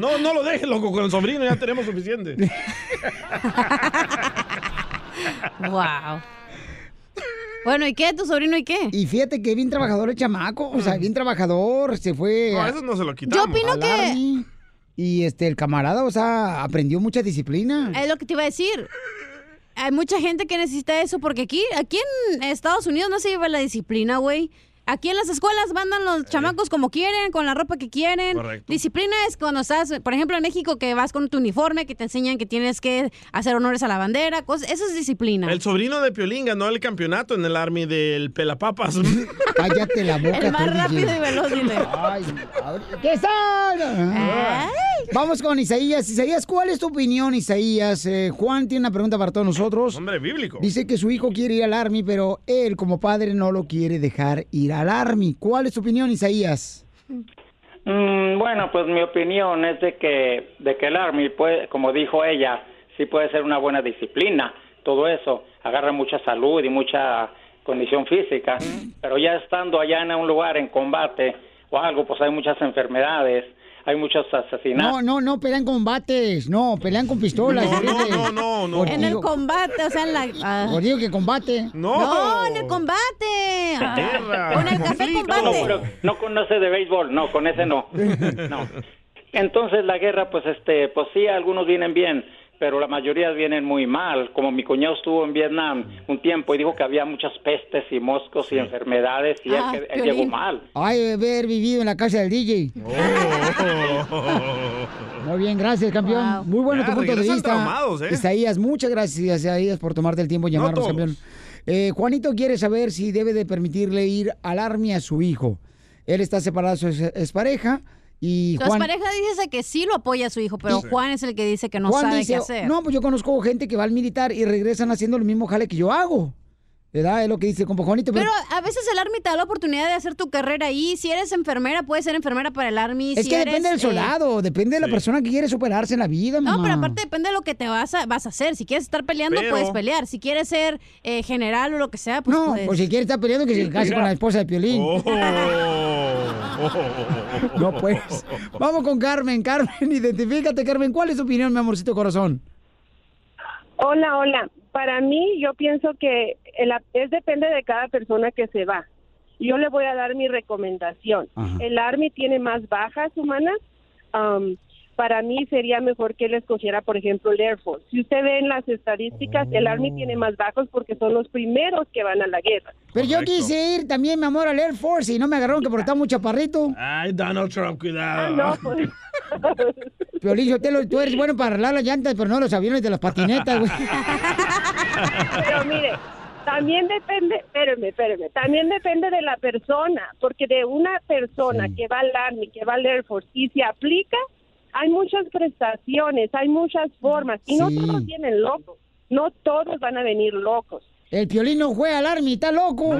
no, no lo dejes loco con el sobrino, ya tenemos suficiente. Wow. Bueno, ¿y qué? ¿Tu sobrino y qué? Y fíjate que bien trabajador el chamaco, o sea, bien trabajador, se fue... No, a- eso no se lo quitamos. Yo opino que- Y este, el camarada, o sea, aprendió mucha disciplina. Es lo que te iba a decir. Hay mucha gente que necesita eso porque aquí, aquí en Estados Unidos no se lleva la disciplina, güey. Aquí en las escuelas mandan los chamacos como quieren, con la ropa que quieren. Correcto. Disciplina es cuando estás, por ejemplo, en México, que vas con tu uniforme, que te enseñan que tienes que hacer honores a la bandera. Cosas, eso es disciplina. El sobrino de Piolín ganó el campeonato en el Army del Pelapapas. Cállate la boca. El más tú, rápido DJ. y veloz, dile. Ay, ¿Qué está? Vamos con Isaías. Isaías, ¿cuál es tu opinión, Isaías? Eh, Juan tiene una pregunta para todos nosotros. Hombre bíblico. Dice que su hijo quiere ir al Army, pero él como padre no lo quiere dejar ir al Army. ¿Cuál es tu opinión, Isaías? Mm, bueno, pues mi opinión es de que, de que el Army, puede, como dijo ella, sí puede ser una buena disciplina, todo eso, agarra mucha salud y mucha condición física, pero ya estando allá en un lugar en combate o algo, pues hay muchas enfermedades, hay muchos asesinatos. No, no, no pelean combates. No, pelean con pistolas. No, no, no, no, no. Por En el combate, o sea, en la... ah. por digo que combate. No. No, en el combate. Ah. Guerra, Con el café. No, combate. pero no conoce de béisbol, no, con ese no. No. Entonces la guerra, pues este, pues sí, algunos vienen bien, pero la mayoría vienen muy mal. Como mi cuñado estuvo en Vietnam un tiempo y dijo que había muchas pestes y moscos y enfermedades y él, Ah, él llegó mal. Ay, haber vivido en la casa del DJ. Muy bien, gracias, campeón. Wow. Muy bueno Ya, tu punto de vista. ¿eh? Isaías, muchas gracias, Isaías, por tomarte el tiempo de llamarnos, campeón. Eh, Juanito quiere saber si debe de permitirle ir al Army a su hijo. Él está separado de su ex- expareja y Su Juan... pareja dice que sí lo apoya a su hijo, pero. Juan es el que dice que no Juan sabe dice, qué hacer. no, pues yo conozco gente que va al militar y regresan haciendo el mismo jale que yo hago. ¿Verdad? Es lo que dice compa Juanito. Pero a veces el Army te da la oportunidad de hacer tu carrera ahí. Si eres enfermera, puedes ser enfermera para el Army. es Si que eres, depende del eh, soldado, depende de la Sí. persona que quiere superarse en la vida, No, mamá. pero aparte depende de lo que te vas a, vas a hacer. Si quieres estar peleando, Pero- puedes pelear. Si quieres ser eh, general o lo que sea, pues No, puedes. pues si quiere estar peleando, que se case con la esposa de Piolín. Oh. No, pues. Vamos con Carmen. Carmen, identifícate, Carmen. ¿Cuál es tu opinión, mi amorcito corazón? Hola, hola. Para mí, yo pienso que el, es depende de cada persona que se va. Yo le voy a dar mi recomendación. Ajá. El Army tiene más bajas humanas. um, para mí sería mejor que él escogiera, por ejemplo, el Air Force. Si usted ve en las estadísticas, el Army tiene más bajos porque son los primeros que van a la guerra. Pero yo quise ir también, mi amor, al Air Force y no me agarraron que porque estaba muy chaparrito. Ay, Donald Trump, cuidado. No, pues, tú eres bueno para arreglar las llantas, pero no los aviones de las patinetas, güey. Pero mire, También depende, espérame, espérame, también depende de la persona, porque de una persona que va al Army, que va al Air Force y se aplica, hay muchas prestaciones, hay muchas formas, y no todos vienen locos, no todos van a venir locos. El piolín no juega al army, está loco.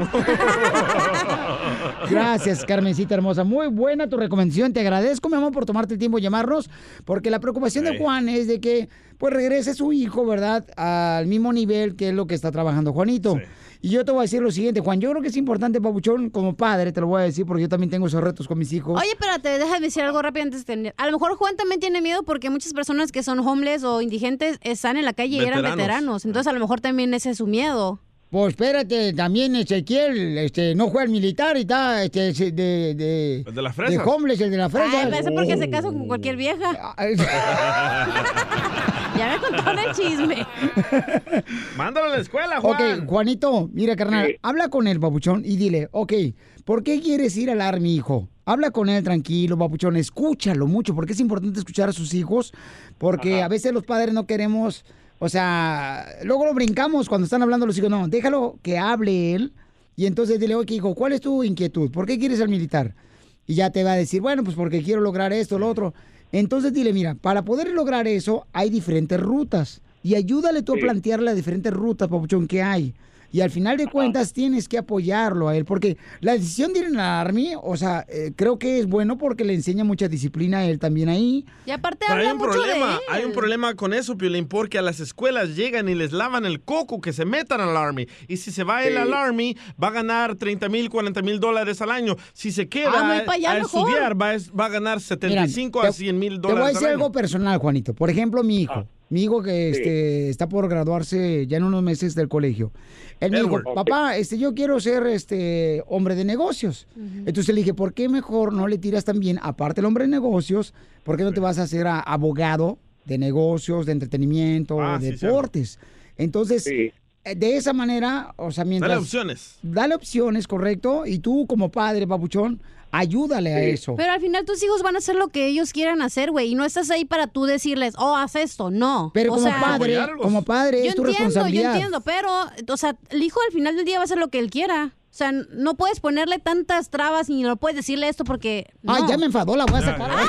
Gracias, Carmencita hermosa. Muy buena tu recomendación. Te agradezco, mi amor, por tomarte el tiempo de llamarnos, porque la preocupación de. Juan es de que pues regrese su hijo, ¿verdad? Al mismo nivel que es lo que está trabajando Juanito. Y yo te voy a decir lo siguiente, Juan, yo creo que es importante, Pabuchón, como padre, te lo voy a decir, porque yo también tengo esos retos con mis hijos. Oye, espérate, déjame decir algo rápido antes de terminar. A lo mejor Juan también tiene miedo porque muchas personas que son homeless o indigentes están en la calle y eran Veteranos. Entonces a lo mejor también ese es su miedo. Pues espérate, también Ezequiel este, no juega al militar y está este, de, de, El de las de fresas. homeless, el de la fresa. Ay, parece porque se casa con cualquier vieja. ya me contaron el chisme. Mándalo a la escuela, Juan. Ok, Juanito, mira, carnal, habla con él, babuchón, y dile, ok, ¿por qué quieres ir al Army, hijo? Habla con él tranquilo, babuchón, escúchalo mucho, porque es importante escuchar a sus hijos, porque a veces los padres no queremos, o sea, luego lo brincamos cuando están hablando los hijos, no, déjalo que hable él, y entonces dile, ok, hijo, ¿cuál es tu inquietud? ¿Por qué quieres ser militar? Y ya te va a decir, bueno, pues porque quiero lograr esto, lo otro. Entonces dile, mira, para poder lograr eso hay diferentes rutas. Y ayúdale tú a plantearle las diferentes rutas, papuchón, que hay. Y al final de cuentas tienes que apoyarlo a él, porque la decisión de ir a la Army, o sea, eh, creo que es bueno porque le enseña mucha disciplina a él también ahí. Y aparte Pero hay habla un mucho problema, de él. hay un problema con eso, Piolín, porque a las escuelas llegan y les lavan el coco que se metan al Army. Y si se va él Sí. al Army, va a ganar 30 mil, 40 mil dólares al año. Si se queda Ah, a estudiar, va, a- va a ganar 75 Mira, a 100 mil Te voy a dólares decir al algo personal, Juanito. Por ejemplo, mi hijo. Mi hijo que Sí. este, está por graduarse ya en unos meses del colegio. Él me dijo, papá, este, yo quiero ser este hombre de negocios. Entonces le dije, ¿por qué mejor no le tiras también, aparte el hombre de negocios, por qué no te vas a hacer a- abogado de negocios, de entretenimiento, Ah, de sí, deportes? Entonces, eh, de esa manera, o sea, mientras... Dale opciones. Dale opciones, correcto. Y tú como padre, papuchón, ayúdale a eso. Pero al final tus hijos van a hacer lo que ellos quieran hacer, güey. Y no estás ahí para tú decirles, oh, haz esto. No. Pero O como sea- padre, como padre yo es tu entiendo, responsabilidad. Yo entiendo, pero, o sea, el hijo al final del día va a hacer lo que él quiera. O sea, no puedes ponerle tantas trabas y no puedes decirle esto porque. Ay, no. ya me enfadó, la voy a sacar. Ah.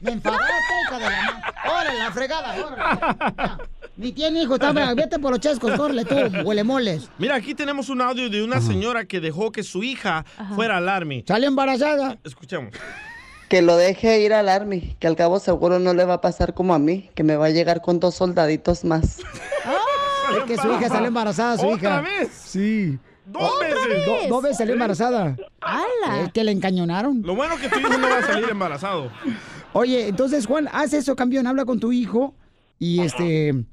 Me enfadaste, hija de la Órale, la fregada, órale. Ni tiene hijos, está, vete por los chescos, córrele tú, huele moles. Mira, aquí tenemos un audio de una señora que dejó que su hija fuera al Army. Sale embarazada. Escuchemos. Que lo deje ir al army, que al cabo seguro no le va a pasar como a mí, que me va a llegar con dos soldaditos más. Es que su hija salió embarazada, su ¿Otra hija. vez? Sí. Dos Oh, veces. do- dos veces salió embarazada. Es que le encañonaron. Lo bueno que tu hijo no va a salir embarazado. Oye, entonces, Juan, haz eso, campeón, habla con tu hijo y este...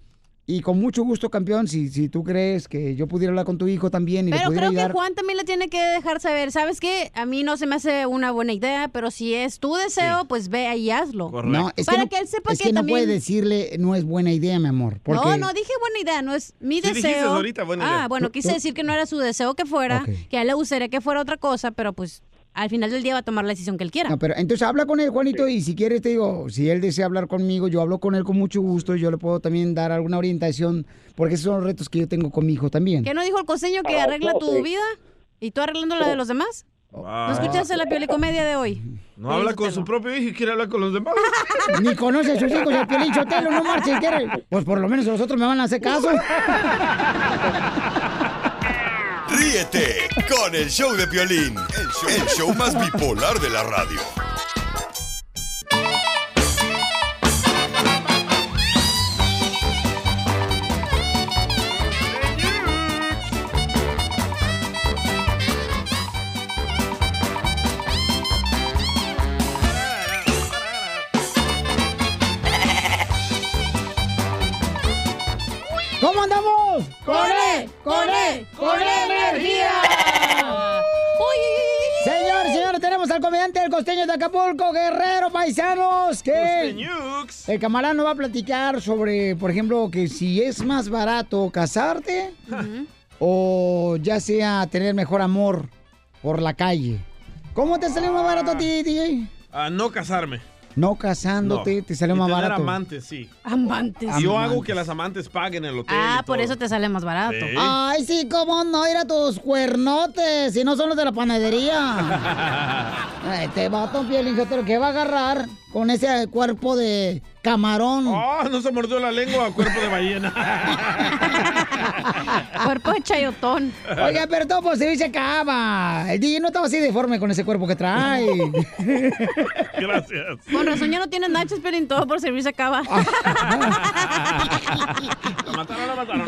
Y con mucho gusto, campeón, si, si tú crees que yo pudiera hablar con tu hijo también y le Pero pudiera creo ayudar. que Juan también le tiene que dejar saber, ¿sabes qué? A mí no se me hace una buena idea, pero si es tu deseo, pues ve ahí y hazlo. No, es Para que, que, no, él sepa es que, que no puede decirle no es buena idea, mi amor. Porque... No, no dije buena idea, no es mi Sí dijiste deseo. ahorita buena ah, idea. bueno, Tú- quise decir que no era su deseo que fuera, que a él le gustaría que fuera otra cosa, pero pues al final del día va a tomar la decisión que él quiera. No, pero entonces habla con él, Juanito, y si quieres, te digo, si él desea hablar conmigo, yo hablo con él con mucho gusto, y yo le puedo también dar alguna orientación, porque esos son los retos que yo tengo con mi hijo también. ¿Qué no dijo el costeño que Ah, arregla no, tu sí. vida? ¿Y tú arreglando la de los demás? Ah. ¿No escuchaste la piolicomedia de hoy? No habla con su propio hijo y quiere hablar con los demás. Ni conoce a sus hijos, el Piolín Chotelo, no marche, quiere. Pues por lo menos los otros me van a hacer caso. Ríete con el show de Piolín, el show, el show más bipolar de la radio. ¡Con E! ¡Con E! ¡Con energía! Señor, señor, tenemos al comediante del costeño de Acapulco, Guerrero Paisanos, que el camarada nos va a platicar sobre, por ejemplo, que si es más barato casarte o ya sea tener mejor amor por la calle. ¿Cómo te salió más barato a ti, DJ? A no casarme. No casándote, te sale Y más tener barato. amantes, sí. Amantes. Yo hago que las amantes paguen el hotel. Ah, y por todo. eso te sale más barato. Sí. Ay, sí, cómo no, ir a tus cuernotes, si no son los de la panadería. Este vato, Sotelo, ¿qué va a agarrar con ese cuerpo de camarón? Oh, no se mordió la lengua, cuerpo de ballena. Cuerpo de chayotón. Oiga, pero todo por servicio se acaba. El DJ no estaba así deforme con ese cuerpo que trae. Gracias. Con razón ya no tienes nachos, pero en todo por servir se acaba. La mataron, la mataron.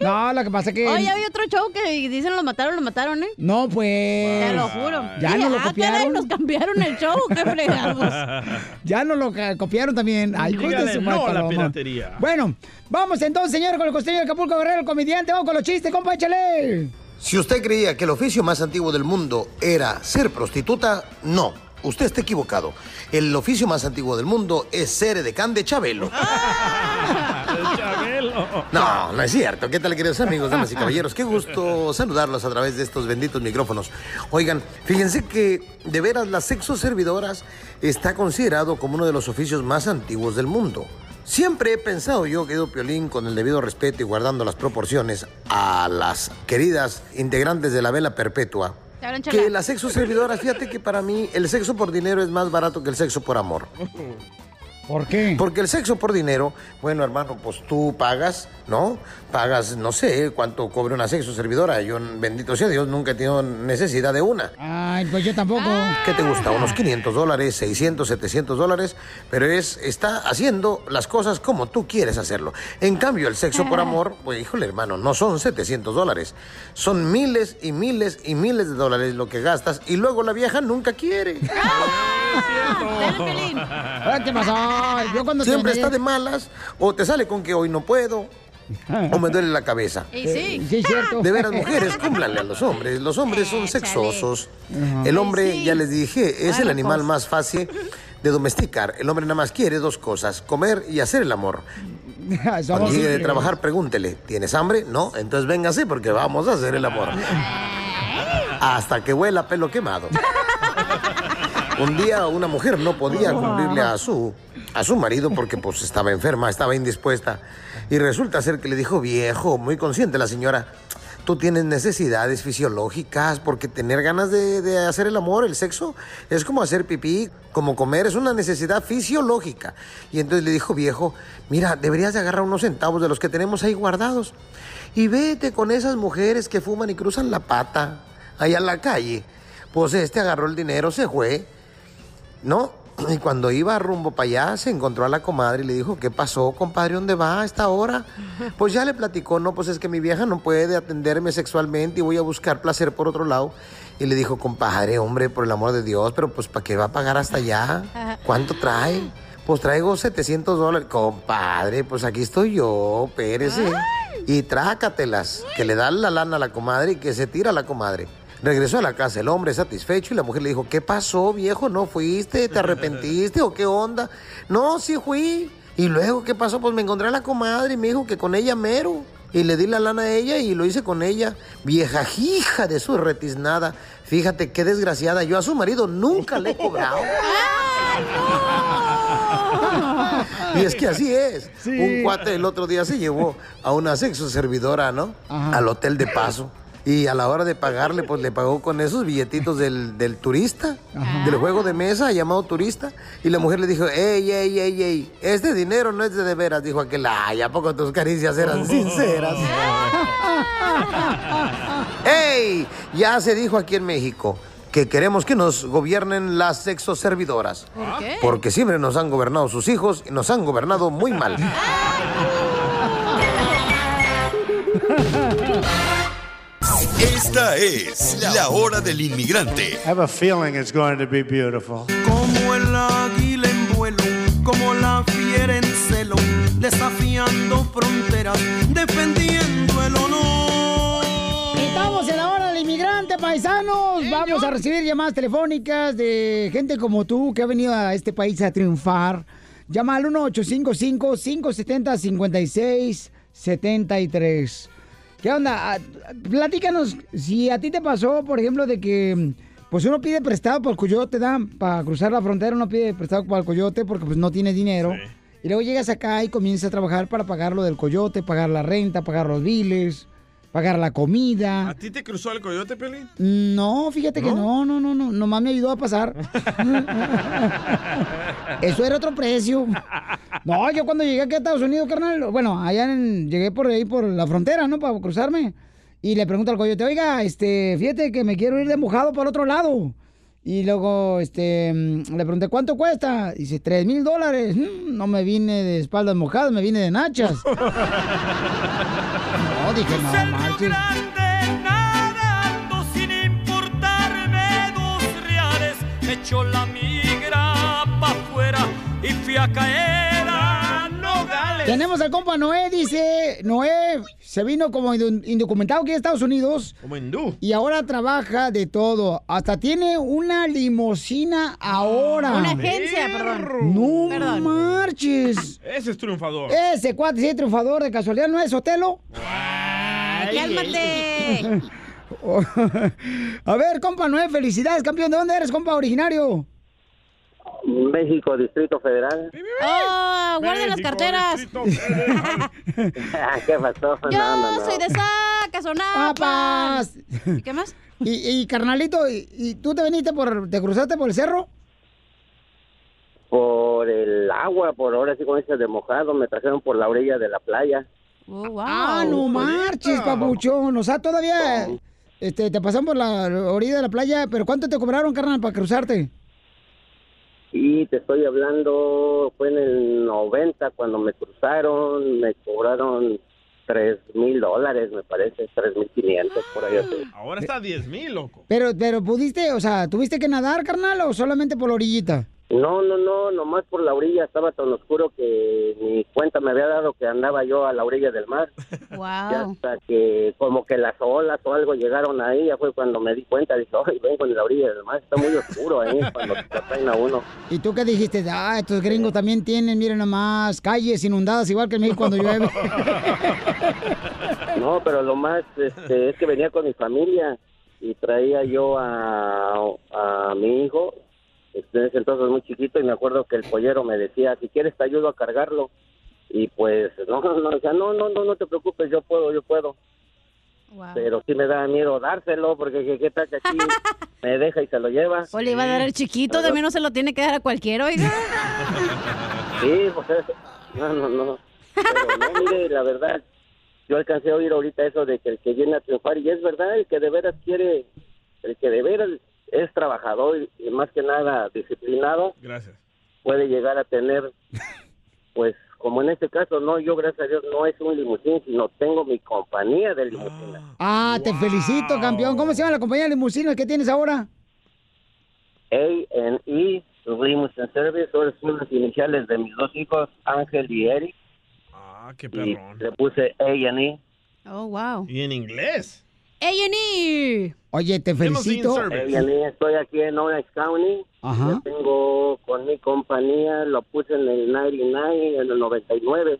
No, lo que pasa es que... Oye, había otro show que dicen lo mataron, lo mataron, ¿eh? No, pues... Te lo juro. Ya no lo ah, caray, copiaron. nos cambiaron el show, qué fregados. Ya no lo copiaron también. Ay, de su no a la piratería. Bueno, vamos entonces, señor, con el costeño de Acapulco Guerrero, el comediante. Vamos con los chistes, compa, échale. Si usted creía que el oficio más antiguo del mundo era ser prostituta, no. Usted está equivocado. El oficio más antiguo del mundo es ser edecán de Chabelo. No, no es cierto. ¿Qué tal, queridos amigos, damas y caballeros? Qué gusto saludarlos a través de estos benditos micrófonos. Oigan, fíjense que de veras las sexoservidoras está considerado como uno de los oficios más antiguos del mundo. Siempre he pensado yo, querido Piolín, con el debido respeto y guardando las proporciones a las queridas integrantes de la vela perpetua, hablan, que chala. las sexoservidoras, fíjate que para mí el sexo por dinero es más barato que el sexo por amor. ¿Por qué? Porque el sexo por dinero, bueno, hermano, pues tú pagas, ¿no? Pagas, no sé cuánto cobra una sexo servidora. Yo, bendito sea Dios, nunca he tenido necesidad de una. Ay, pues yo tampoco. ¿Qué te gusta? Unos 500 dólares, 600, 700 dólares, pero es, está haciendo las cosas como tú quieres hacerlo. En cambio, el sexo por amor, pues híjole hermano, no son 700 dólares, son miles y miles y miles de dólares lo que gastas y luego la vieja nunca quiere. Ay, ¿Qué pasó? Yo cuando te Siempre está de malas o te sale con que hoy no puedo. O me duele la cabeza. Y sí. Sí, es cierto. De veras, mujeres, cúmplanle a los hombres. Los hombres son sexosos. El hombre, ya les dije, es el animal más fácil de domesticar. El hombre nada más quiere dos cosas, comer y hacer el amor. Cuando llegue de trabajar, pregúntele, ¿tienes hambre? No, entonces véngase porque vamos a hacer el amor. Hasta que huela pelo quemado. Un día una mujer no podía cumplirle a su, a su marido porque pues estaba enferma, estaba indispuesta. Y resulta ser que le dijo, viejo, muy consciente la señora, tú tienes necesidades fisiológicas porque tener ganas de, de hacer el amor, el sexo, es como hacer pipí, como comer, es una necesidad fisiológica. Y entonces le dijo, viejo, mira, deberías de agarrar unos centavos de los que tenemos ahí guardados y vete con esas mujeres que fuman y cruzan la pata allá en la calle. Pues este agarró el dinero, se fue. ¿no? Y cuando iba rumbo para allá, se encontró a la comadre y le dijo, ¿qué pasó, compadre? ¿Dónde va a esta hora? Pues ya le platicó, no, pues es que mi vieja no puede atenderme sexualmente y voy a buscar placer por otro lado. Y le dijo, compadre, hombre, por el amor de Dios, pero pues ¿para qué va a pagar hasta allá? ¿Cuánto trae? Pues traigo 700 dólares. Compadre, pues aquí estoy yo, espérese. Y trácatelas, que le dan la lana a la comadre y que se tira la comadre. Regresó a la casa el hombre satisfecho y la mujer le dijo, ¿qué pasó, viejo? ¿No fuiste? ¿Te arrepentiste o qué onda? No, sí fui. Y luego, ¿qué pasó? Pues me encontré a la comadre y me dijo que con ella mero. Y le di la lana a ella y lo hice con ella. Vieja hija de su retiznada. Fíjate qué desgraciada. Yo a su marido nunca le he cobrado. Y es que así es. Un cuate el otro día se llevó a una sexo servidora, ¿no? Al hotel de paso. Y a la hora de pagarle, pues le pagó con esos billetitos del, del turista, del juego de mesa llamado turista. Y la mujer le dijo, ey, ey, ey, ey, este dinero no es de de veras. Dijo aquel, ay, ¿a poco tus caricias eran sinceras? ¡Ey! Ya se dijo aquí en México que queremos que nos gobiernen las sexoservidoras. ¿Por qué? Porque siempre nos han gobernado sus hijos y nos han gobernado muy mal. Esta es la hora del inmigrante. I have a feeling it's going to be beautiful. Como el águila en vuelo, como la fiera en celo, desafiando fronteras, defendiendo el honor. Estamos en la hora del inmigrante, paisanos. Vamos a recibir llamadas telefónicas de gente como tú que ha venido a este país a triunfar. Llama al 1-855-570-5673. ¿Qué onda? Ah, Platícanos si a ti te pasó, por ejemplo, de que pues uno pide prestado por el coyote, ¿da? Para cruzar la frontera uno pide prestado para el coyote porque pues no tiene dinero. Y luego llegas acá y comienzas a trabajar para pagar lo del coyote, pagar la renta, pagar los biles, pagar la comida. ¿A ti te cruzó el coyote, Pelín? No, fíjate que no, no, no, no, nomás me ayudó a pasar. Eso era otro precio. No, yo cuando llegué aquí a Estados Unidos, carnal, bueno, allá en- llegué por ahí por la frontera, ¿no? Para cruzarme. Y le pregunto al coyote, oiga, este, fíjate que me quiero ir de mojado para el otro lado. Y luego, este, mm, le pregunté, ¿cuánto cuesta? Dice, tres mil dólares. Mm, No me vine de espaldas mojadas, me vine de nachas. No, dije, no, manches. nadando sin importarme dos reales. Me echó la migra pa' afuera y fui a caer. Tenemos al compa Noé, dice, Noé se vino como indocumentado aquí a Estados Unidos. Como hindú. Y ahora trabaja de todo. Hasta tiene una limusina ahora. Una agencia, perdón. No Perdón. marches. Ese es triunfador. Ese cuate sí es triunfador de casualidad, ¿no es Otelo? ¡Cálmate! A ver, compa Noé, felicidades, campeón. ¿De dónde eres, compa, originario? México, Distrito Federal. ¡Oh, guarden las carteras! ¿Qué pasó? Yo No, no, no. soy de Zacazonapa. ¡Papas! ¿Y qué más? Y, y, carnalito, ¿y, y tú te viniste por, te cruzaste por el cerro? Por el agua, por ahora sí con ese de mojado, me trajeron por la orilla de la playa. Ah, no marches, papuchón. O sea, todavía este, te pasan por la orilla de la playa, pero ¿cuánto te cobraron, carnal, para cruzarte? Y te estoy hablando, fue en el 90 cuando me cruzaron, me cobraron tres mil dólares, me parece, tres mil quinientos por ahí así. Ahora está a 10 mil, loco. Pero, pero pudiste, o sea, ¿tuviste que nadar, carnal, o solamente por la orillita? No, no, no, nomás por la orilla estaba tan oscuro que ni cuenta me había dado que andaba yo a la orilla del mar. Y Wow. hasta que como que las olas o algo llegaron ahí, ya fue cuando me di cuenta, dije, ay, vengo en la orilla del mar, está muy oscuro ahí cuando te traen a uno. ¿Y tú qué dijiste? Ah, estos gringos también tienen, miren nomás, calles inundadas igual que en México cuando llueve. No, pero lo más este, es que venía con mi familia y traía yo a, a mi hijo, en ese entonces muy chiquito, y me acuerdo que el pollero me decía, si quieres te ayudo a cargarlo. Y pues, no, no, decía, no, no, no, no te preocupes, yo puedo, yo puedo. Pero sí me da miedo dárselo, porque ¿qué, qué tal que aquí me deja y se lo lleva? O le iba a dar el chiquito, de menos se lo tiene que dar a cualquiera, oiga. Sí, pues. No, no, no. Pero no, mire, la verdad, yo alcancé a oír ahorita eso de que el que viene a triunfar, y es verdad, el que de veras quiere, el que de veras es trabajador y, y más que nada disciplinado, Gracias. puede llegar a tener, pues, como en este caso, no, yo gracias a Dios no es un limusín, sino tengo mi compañía de limusina. Ah, te felicito, campeón. ¿Cómo se llama la compañía de limusinas que tienes ahora? A&E Limousine Service, son son las iniciales de mis dos hijos, Ángel y Eric, Ah, qué y perrón. le puse A&E. Oh, wow. Y en inglés. A&E. Oye, te felicito. A&E, estoy aquí en Orange County. Ajá. Yo tengo con mi compañía, lo puse en el 99, en el 99.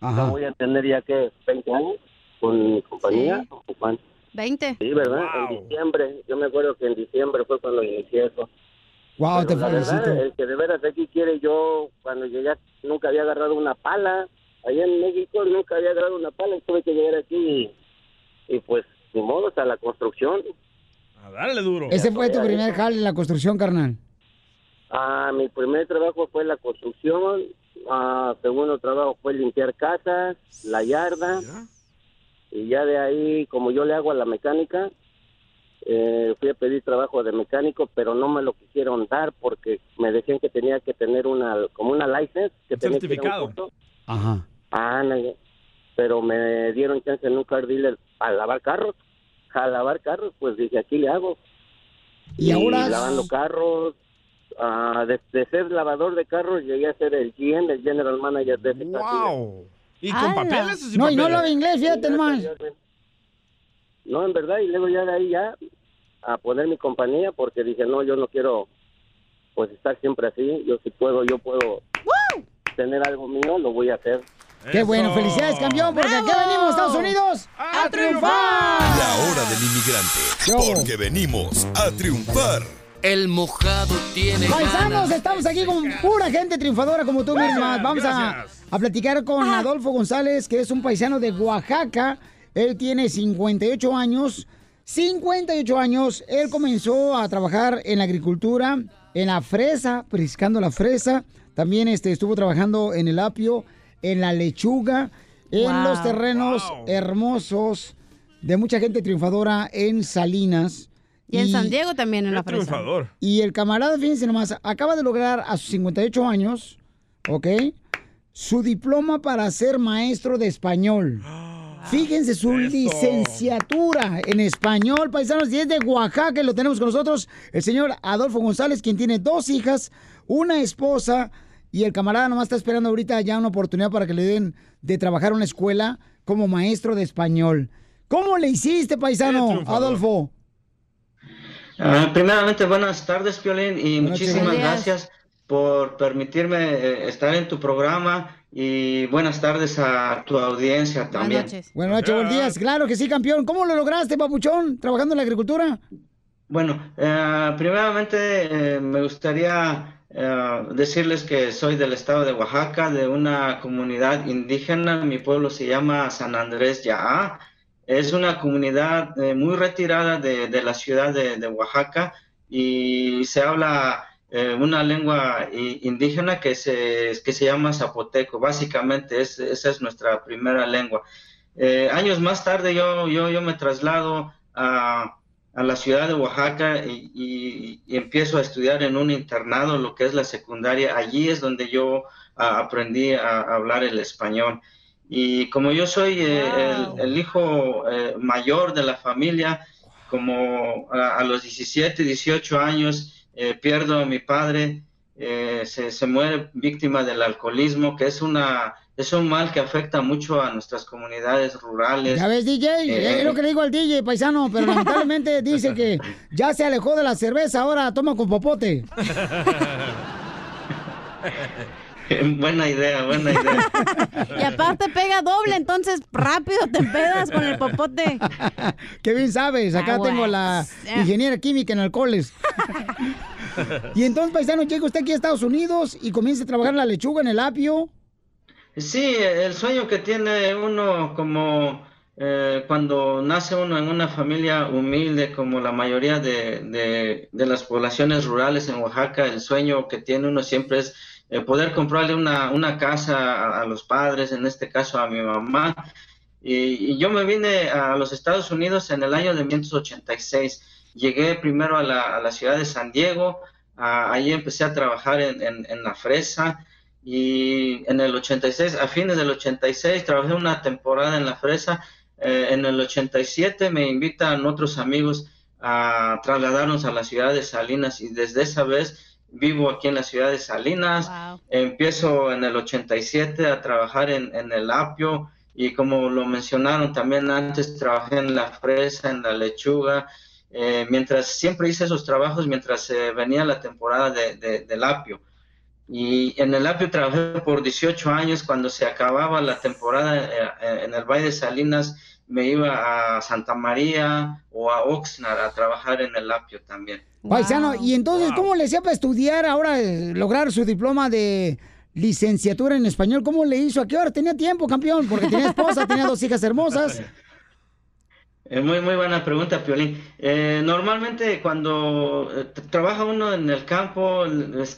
Ajá. Ya voy a tener ya que 20 años con mi compañía. ¿o cuánto? 20. Sí, ¿verdad? En diciembre. Yo me acuerdo que en diciembre fue cuando inicié eso. Wow, Pero te la verdad, felicito. el que de veras aquí quiere yo, cuando llegué, nunca había agarrado una pala. Allá en México nunca había agarrado una pala y tuve que llegar aquí y, y pues, ni modo, a la construcción. A darle duro. Ese fue tu primer jale en la construcción, carnal. Ah, mi primer trabajo fue la construcción. Ah, segundo trabajo fue limpiar casas, la yarda. Y ya de ahí, como yo le hago a la mecánica, eh, fui a pedir trabajo de mecánico, pero no me lo quisieron dar porque me decían que tenía que tener una, como una license, que tenía que ir a un certificado. Ajá. Ah, no, pero me dieron chance en un car dealer a lavar carros. A lavar carros, pues dije, aquí le hago. Y ahora- lavando carros. ah, de, de ser lavador de carros llegué a ser el GM, el General Manager de ese. Wow. ¿Y con papeles o sin No, y no papeles? habla inglés, fíjate nomás. No, en verdad, y luego ya de ahí ya a poner mi compañía porque dije, no, yo no quiero pues estar siempre así. Yo si puedo, yo puedo tener algo mío, lo voy a hacer. Qué bueno, felicidades, campeón, porque aquí venimos, Estados Unidos, a triunfar. La hora del inmigrante. Porque venimos a triunfar. El mojado tiene Paisanos, estamos aquí con pura gente triunfadora como tú misma. Vamos a, a platicar con Adolfo González, que es un paisano de Oaxaca. Él tiene 58 años. 58 años. Él comenzó a trabajar en la agricultura, en la fresa, priscando la fresa. También este, estuvo trabajando en el apio, en la lechuga, en Wow. los terrenos hermosos de mucha gente triunfadora en Salinas. Y en San Diego también en la fresa. Y el camarada, fíjense nomás, acaba de lograr a sus 58 años, ¿ok? Su diploma para ser maestro de español. Fíjense su licenciatura en español, paisanos, y es de Oaxaca, lo tenemos con nosotros, el señor Adolfo González, quien tiene dos hijas, una esposa, y el camarada nomás está esperando ahorita ya una oportunidad para que le den de trabajar en una escuela como maestro de español. ¿Cómo le hiciste, paisano, Adolfo? Ah, primeramente, buenas tardes, Piolín, y Buenas muchísimas tardes. gracias por permitirme eh, estar en tu programa y buenas tardes a tu audiencia también. Buenas noches, buenos días. Claro que sí, campeón. ¿Cómo lo lograste, papuchón, trabajando en la agricultura? Bueno, eh, primeramente eh, me gustaría eh, decirles que soy del estado de Oaxaca, de una comunidad indígena. Mi pueblo se llama San Andrés Yaá. Es una comunidad eh, muy retirada de, de la ciudad de, Oaxaca y se habla eh, una lengua indígena que se, que se llama zapoteco. Básicamente es- esa es nuestra primera lengua. Años más tarde yo, yo, yo me traslado a, a la ciudad de Oaxaca y, y- y empiezo a estudiar en un internado, lo que es la secundaria. Allí es donde yo aprendí a, a hablar el español. Y como yo soy eh, el, el hijo eh, mayor de la familia, como a, a los 17, 18 años, eh, pierdo a mi padre, se, se muere víctima del alcoholismo, que es, una, es un mal que afecta mucho a nuestras comunidades rurales. Ya ves, DJ, Eh, es lo que le digo al DJ, paisano, pero lamentablemente dice que ya se alejó de la cerveza, ahora toma con popote. buena idea, buena idea. Y aparte pega doble, entonces rápido te pedas con el popote. Qué bien sabes, acá Ah, tengo la ingeniera química en alcoholes. y entonces, paisano, llega usted aquí a Estados Unidos y comienza a trabajar en la lechuga, en el apio. Sí, el sueño que tiene uno como eh, cuando nace uno en una familia humilde como la mayoría de, de- las poblaciones rurales en Oaxaca, el sueño que tiene uno siempre es eh, poder comprarle una, una casa a, a los padres, en este caso a mi mamá. Y, yo me vine a los Estados Unidos en el año de 1986. Llegué primero a la, a la ciudad de San Diego, ah, ahí empecé a trabajar en- en la fresa y en el 86, a fines del 86, trabajé una temporada en la fresa. Eh, en el 87 me invitan otros amigos a trasladarnos a la ciudad de Salinas y desde esa vez vivo aquí en la ciudad de Salinas. Empiezo en el 87 a trabajar en, en el apio y como lo mencionaron también antes, trabajé en la fresa, en la lechuga. eh, mientras siempre hice esos trabajos mientras eh, venía la temporada de- de- del apio. Y en el apio trabajé por 18 años. Cuando se acababa la temporada eh, eh, en el Valle de Salinas, me iba a Santa María o a Oxnard a trabajar en el apio también. Paisano, y entonces, ¿cómo le hacía para estudiar ahora, eh, lograr su diploma de licenciatura en español? ¿Cómo le hizo? ¿A qué hora tenía tiempo, campeón? Porque tenía esposa, tenía dos hijas hermosas. Eh, muy, muy buena pregunta, Piolín. Eh, normalmente cuando eh, trabaja uno en el campo,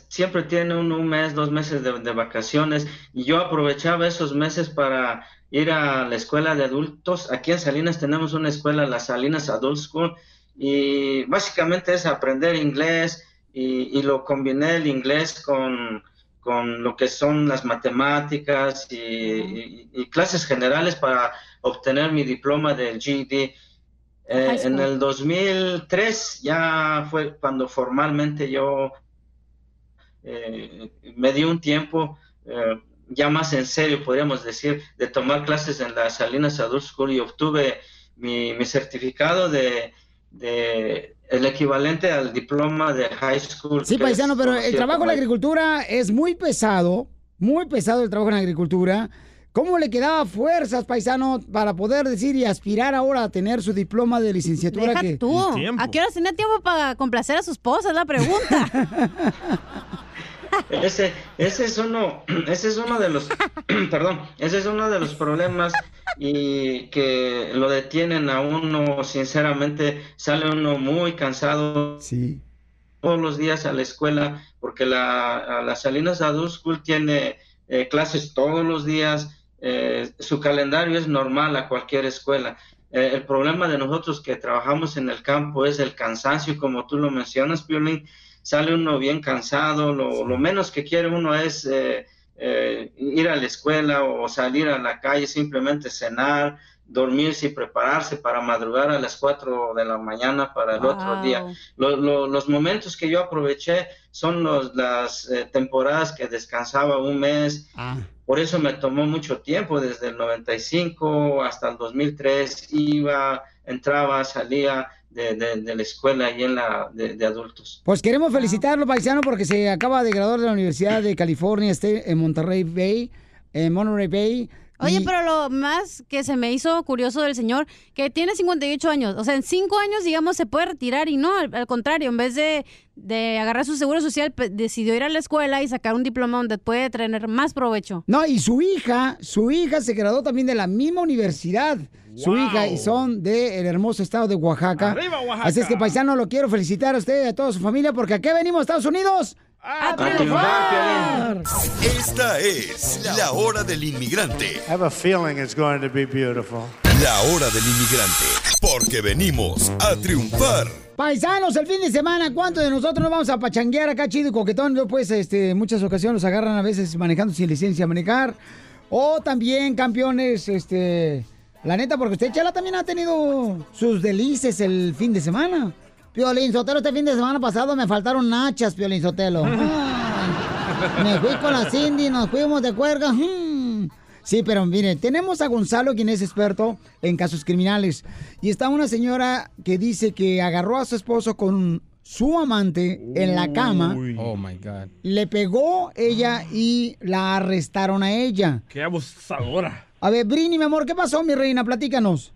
siempre tiene uno un mes, dos meses de, de vacaciones y yo aprovechaba esos meses para ir a la escuela de adultos. Aquí en Salinas tenemos una escuela, la Salinas Adult School, y básicamente es aprender inglés y, y lo combiné el inglés con, con lo que son las matemáticas y, y- y clases generales para obtener mi diploma del GED. Eh, en el 2003 ya fue cuando formalmente yo eh, me di un tiempo eh, ya más en serio, podríamos decir, de tomar clases en la Salinas Adult School y obtuve mi, mi certificado de, de el equivalente al diploma de high school. Sí, paisano, pero el trabajo en la agricultura es muy pesado, muy pesado el trabajo en la agricultura. ¿Cómo le quedaba fuerzas, paisano, para poder decir y aspirar ahora a tener su diploma de licenciatura? Deja que... tú. ¿A qué hora tenía tiempo para complacer a su esposa? Es la pregunta. Ese, ese es uno, ese es uno de los, perdón, ese es uno de los problemas y que lo detienen a uno, sinceramente, sale uno muy cansado. Sí. Todos los días a la escuela, porque la, a las Salinas Adult School tiene eh, clases todos los días, eh, su calendario es normal a cualquier escuela. Eh, el problema de nosotros que trabajamos en el campo es el cansancio, como tú lo mencionas, Piolín, sale uno bien cansado, lo, lo menos que quiere uno es eh, eh, ir a la escuela o salir a la calle, simplemente cenar, dormirse y prepararse para madrugar a las 4 de la mañana para el otro día. Lo- lo- los momentos que yo aproveché son los, las eh, temporadas que descansaba un mes. Por eso me tomó mucho tiempo, desde el 95 hasta el 2003, iba, entraba, salía de, de- de la escuela y en la de, adultos. Pues queremos felicitarlo, paisano, porque se acaba de graduar de la Universidad de California este, en Monterrey Bay, en Monterey Bay. Oye, Y- pero lo más que se me hizo curioso del señor, que tiene 58 años. O sea, en 5 años, digamos, se puede retirar y no, al, al contrario, en vez de, de agarrar su seguro social, decidió ir a la escuela y sacar un diploma donde puede tener más provecho. No, y su hija, su hija se graduó también de la misma universidad. Su hija y son del hermoso estado de Oaxaca. ¡Arriba, Oaxaca! Así es que, paisano, lo quiero felicitar a usted y a toda su familia porque aquí venimos, Estados Unidos. ¡A, triunfar! Esta es la hora del inmigrante. I have a feeling it's going to be beautiful. La hora del inmigrante. Porque venimos a triunfar. Paisanos, el fin de semana, ¿cuántos de nosotros nos vamos a pachanguear acá chido y coquetón? Yo, pues, este, en muchas ocasiones los agarran a veces manejando sin licencia a manejar. O también, campeones, este, la neta, porque usted, Chala, también ha tenido sus delices el fin de semana. Piolín Sotelo, este fin de semana pasado me faltaron nachas, Piolín Sotelo. Ay, me fui con la Cindy, nos fuimos de cuerda. Mm. Sí, pero mire, tenemos a Gonzalo, quien es experto en casos criminales. Y está una señora que dice que agarró a su esposo con su amante en la cama, Oh my God. le pegó ella y la arrestaron a ella. Qué abusadora. A ver, Brini, mi amor, ¿qué pasó, mi reina? Platícanos.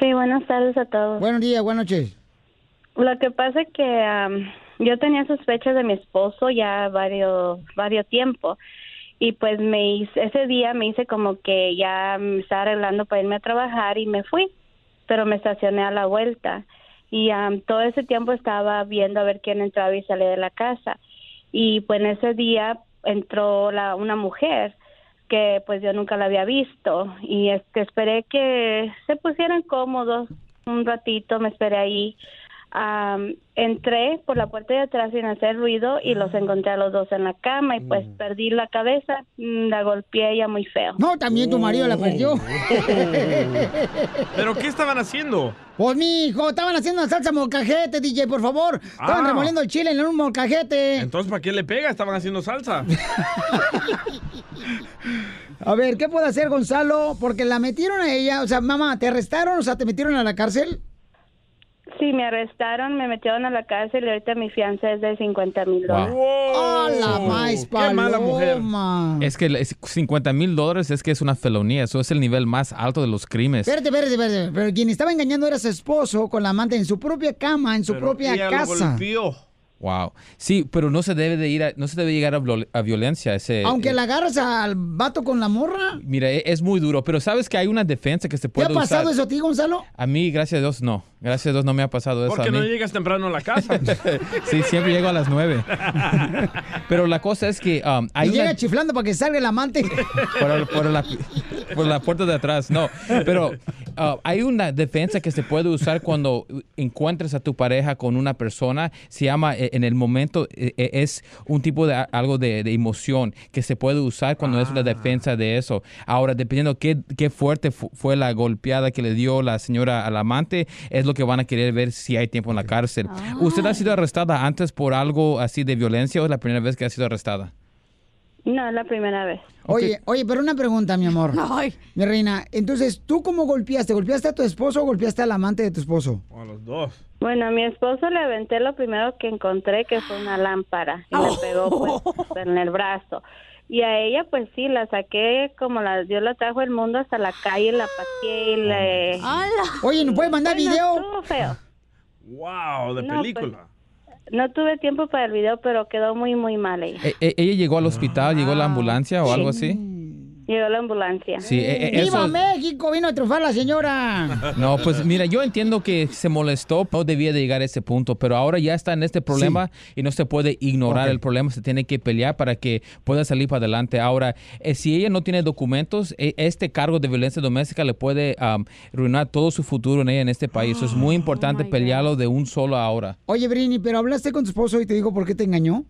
Sí, buenas tardes a todos. Buenos días, buenas noches. Lo que pasa es que am, yo tenía sospechas de mi esposo ya varios varios tiempo. Y pues me hice, ese día me hice como que ya me estaba arreglando para irme a trabajar y me fui, pero me estacioné a la vuelta. Y am, todo ese tiempo estaba viendo a ver quién entraba y salía de la casa. Y pues en ese día entró la una mujer que pues yo nunca la había visto. Y es que esperé que se pusieran cómodos un ratito, me esperé ahí. Entré por la puerta de atrás sin hacer ruido y los encontré a los dos en la cama y pues perdí la cabeza, mm, la golpeé ella muy feo. No, también tu marido la perdió. ¿Pero qué estaban haciendo? Pues, mi hijo, estaban haciendo una salsa molcajete, DJ, por favor. Estaban Ah. remoliendo el chile en un molcajete. Entonces, ¿para qué le pega? Estaban haciendo salsa. A ver, ¿qué puede hacer Gonzalo? Porque la metieron a ella. O sea, mamá, ¿te arrestaron? O sea, ¿te metieron a la cárcel? Sí, me arrestaron, me metieron a la cárcel y ahorita mi fianza es de 50 mil Wow. dólares. ¡Hola, más paloma! Es que es 50 mil dólares es que es una felonía. Eso es el nivel más alto de los crímenes. Espérate, espérate, espérate. Pero quien estaba engañando era su esposo con la amante en su propia cama, en su propia casa. Wow. Sí, pero no se debe de ir a- no se debe llegar a, a violencia. Ese, Aunque eh, la agarras al vato con la morra. Mira, e- es muy duro, pero sabes que hay una defensa que se ¿Te puede ha pasado usar. eso a ti, Gonzalo? A mí, gracias a Dios, no. Gracias a Dios no me ha pasado eso Porque a mí. no llegas temprano a la casa. Sí, siempre llego a las nueve. Pero la cosa es que um, hay y una... llega chiflando para que salga el amante. por, por la, por la puerta de atrás, no. Pero uh, hay una defensa que se puede usar cuando encuentres a tu pareja con una persona. Se llama, eh, en el momento, eh, eh, es un tipo de algo de, de emoción que se puede usar cuando es la defensa de eso. Ahora, dependiendo qué, qué fuerte fu- fue la golpeada que le dio la señora al amante, es lo que van a querer ver si hay tiempo en la cárcel. ¿Usted ha sido arrestada antes por algo así de violencia o es la primera vez que ha sido arrestada? No, es la primera vez. Oye, oye, pero una pregunta, mi amor. Mi reina, entonces, ¿tú cómo golpeaste? ¿Golpeaste a tu esposo o golpeaste al amante de tu esposo? A los dos. Bueno, a mi esposo le aventé lo primero que encontré, que fue una lámpara, y me pegó pues, en el brazo. Y a ella, pues sí, la saqué como la, Dios la trajo el mundo hasta la calle, la paseé y le... Oye, ¿no puedes mandar Bueno, video? estuvo feo. Wow, de No, pues, película. No tuve tiempo para el video, pero quedó muy, muy mal ella. E- e- ¿Ella llegó al hospital, llegó a la ambulancia o Sí. algo así? Llegó la ambulancia. Sí, e- e- ¡Viva eso- México! Vino a triunfar la señora. No, pues mira, yo entiendo que se molestó, no debía de llegar a ese punto, pero ahora ya está en este problema y no se puede ignorar el problema, se tiene que pelear para que pueda salir para adelante. Ahora, eh, si ella no tiene documentos, eh, este cargo de violencia doméstica le puede am, arruinar todo su futuro en ella en este país. Eso es muy importante pelearlo de un solo ahora. Oye, Brini, ¿pero hablaste con tu esposo y te dijo por qué te engañó?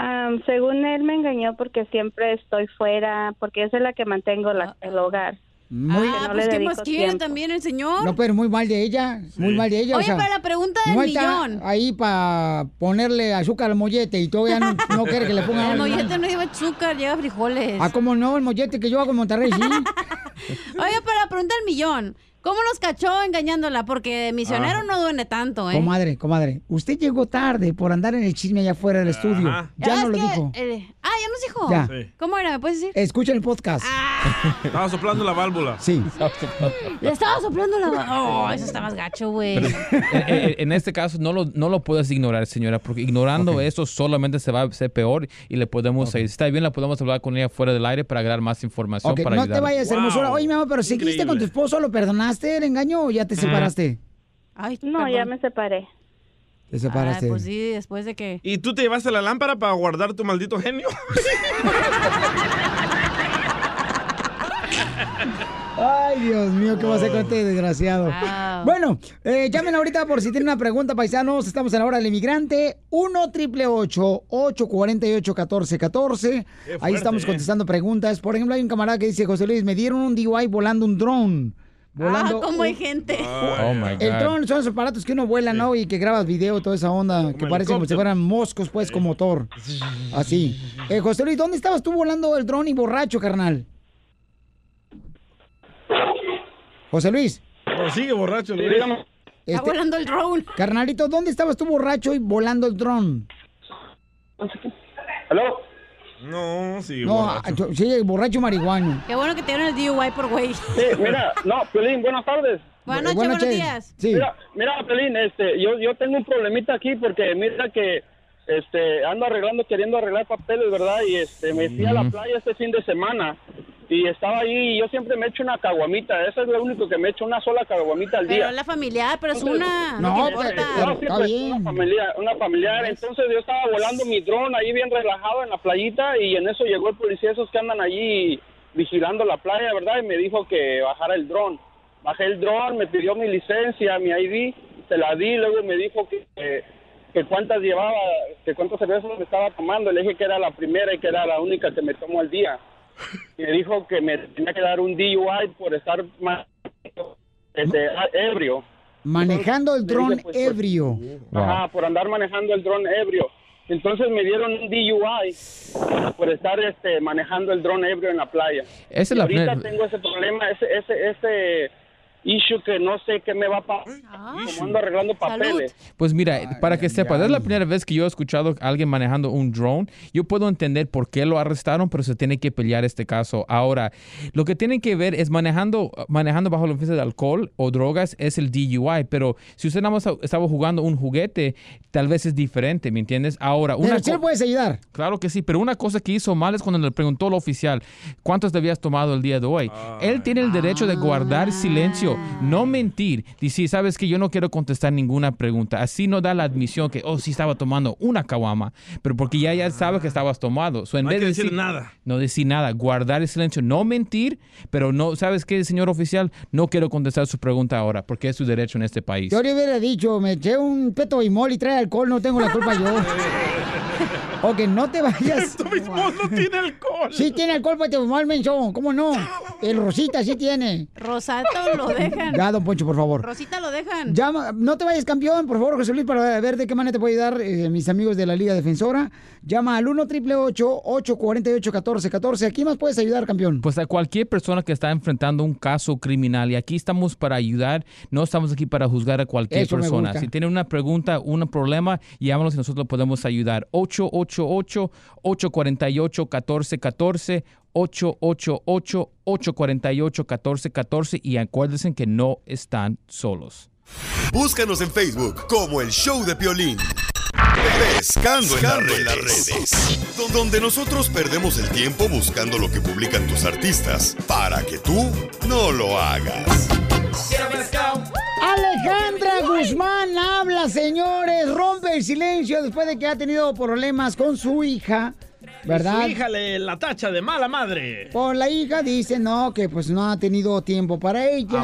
Am, según él me engañó porque siempre estoy fuera, porque soy la que mantengo la- el hogar. Muy, Ah, no pues ¿qué más quiere tiempo. también el señor? No, pero muy mal de ella, muy mal de ella. o Oye, sea, pero la pregunta del no está millón. ahí para ponerle azúcar al mollete y todavía no, no quiere que le pongan El mollete no lleva azúcar, lleva frijoles. Ah, ¿cómo no? El mollete que yo hago en Monterrey, sí. Oye, pero la pregunta del millón. ¿Cómo los cachó engañándola? Porque misionero Ah. no duele tanto, ¿eh? Comadre, comadre, usted llegó tarde por andar en el chisme allá afuera del estudio. Ajá. Ya Ah, no es lo que, dijo. eh, ah, ya nos dijo. Ya. Sí. ¿Cómo era? ¿Me puedes decir? Escucha el podcast. Estaba soplando la válvula. Sí. Le estaba soplando la... Oh, eso está más gacho, güey. Eh, eh, en este caso no lo, no lo puedes ignorar, señora, porque ignorando eso solamente se va a hacer peor y le podemos, si está bien, la podemos hablar con ella fuera del aire para agregar más información Ok, para no ayudar. te vayas, hermosura. Oye, mi amor, pero ¿seguiste con tu esposo? ¿Lo perdonaste el engaño o ya te separaste? Ay, No, perdón. ya me separé. Te separaste. Ay, pues sí, después de que... ¿Y tú te llevaste la lámpara para guardar tu maldito genio? Ay, Dios mío, ¿qué va a hacer con este desgraciado? Wow. Bueno, eh, llamen ahorita por si tienen una pregunta, paisanos. Estamos en la hora del inmigrante. 1 triple 848 1414 Ahí estamos eh. contestando preguntas. Por ejemplo, hay un camarada que dice, José Luis, me dieron un DUI volando un dron. Volando Ah, cómo hay gente. Oh my God. El dron son esos aparatos que uno vuela, ¿no? Y que grabas video, toda esa onda, que el parecen como si fueran moscos, pues, con motor. Así. Eh, José Luis, ¿dónde estabas tú volando el dron y borracho, carnal? José Luis. Oh, sigue borracho, Sí, Luis. dígame. Está este, volando el drone. carnalito, ¿dónde estabas tú borracho y volando el dron? ¿Aló? No, sigue No, borracho. sí, borracho marihuano. Qué bueno que te dieron el DUI por güey. Sí, mira, no, Pelín, buenas tardes. Buenas noches, buenas buenos noches. días. Sí. Mira, mira, Pelín, este, yo, yo tengo un problemita aquí porque mira que este, ando arreglando, queriendo arreglar papeles, ¿verdad? Y este, me fui a la playa este fin de semana y estaba ahí y yo siempre me echo una caguamita. Eso es lo único que me echo, una sola caguamita al Pero día. es la familiar, pero es una. No, No, pero- pero- No, está pues, bien. Una familiar, una familiar. Entonces yo estaba volando mi dron ahí bien relajado en la playita y en eso llegó el policía, esos que andan allí vigilando la playa, ¿verdad? Y me dijo que bajara el dron. Bajé el dron, me pidió mi licencia, mi ID, se la di, luego me dijo que, que, que cuántas llevaba, que cuántas cervezas me estaba tomando. Le dije que era la primera y que era la única que me tomo al día. Me dijo que me tenía que dar un DUI por estar más este, a- ebrio. Manejando el Le dije, dron pues, pues, ebrio. Ajá, por andar manejando el dron ebrio. Entonces me dieron un DUI por estar este, manejando el dron ebrio en la playa. Esa es Y la ahorita tengo ese problema, ese, ese, ese issue que no sé qué me va a pasar. Como ando arreglando papeles. Pues mira, para que sepas, es la primera vez que yo he escuchado a alguien manejando un drone. Yo puedo entender por qué lo arrestaron, pero se tiene que pelear este caso. Ahora, lo que tienen que ver es manejando, manejando bajo la influencia de alcohol o drogas es el DUI, pero si usted nada más estaba jugando un juguete, tal vez es diferente, ¿me entiendes? Ahora, una Pero le puedes ayudar. Claro que sí, pero una cosa que hizo mal es cuando le preguntó al oficial, ¿cuántos te habías tomado el día de hoy? Él tiene el derecho de guardar silencio, no mentir, decir, sabes que yo no quiero contestar ninguna pregunta. Así no da la admisión que, oh, sí estaba tomando una caguama, pero porque ya, ya sabe que estabas tomado. So, en No hay vez que de decir nada. No decir nada, guardar el silencio, no mentir, pero no, ¿sabes qué, señor oficial? No quiero contestar su pregunta ahora, porque es su derecho en este país. Yo le hubiera dicho, me eché un peto y mol y trae alcohol, no tengo la culpa yo. O que no te vayas. Esto mismo no tiene alcohol. Sí tiene alcohol, pues te mal menso, ¿cómo no? El Rosita sí tiene. Rosato lo dejan. Ya, don Poncho, por favor. Rosita lo dejan. Llama, no te vayas campeón, por favor, José Luis, para ver de qué manera te puede ayudar eh, mis amigos de la Liga Defensora. Llama al 1 888 848 1414 ¿A quién más puedes ayudar, campeón? Pues a cualquier persona que está enfrentando un caso criminal y aquí estamos para ayudar, no estamos aquí para juzgar a cualquier Eso persona. Si tiene una pregunta, un problema, llámanos y nosotros podemos ayudar. 888-848-1414, 888-848-1414 y acuérdense que no están solos. Búscanos en Facebook como El Show de Piolín. Pescando, en, las redes. Don- Donde nosotros perdemos el tiempo buscando lo que publican tus artistas para que tú no lo hagas. Alejandra Guzmán habla, señores. Rompe el silencio después de que ha tenido problemas con su hija, ¿verdad? Su hija le la tacha de mala madre. Por la hija dice, no, que pues no ha tenido tiempo para ella.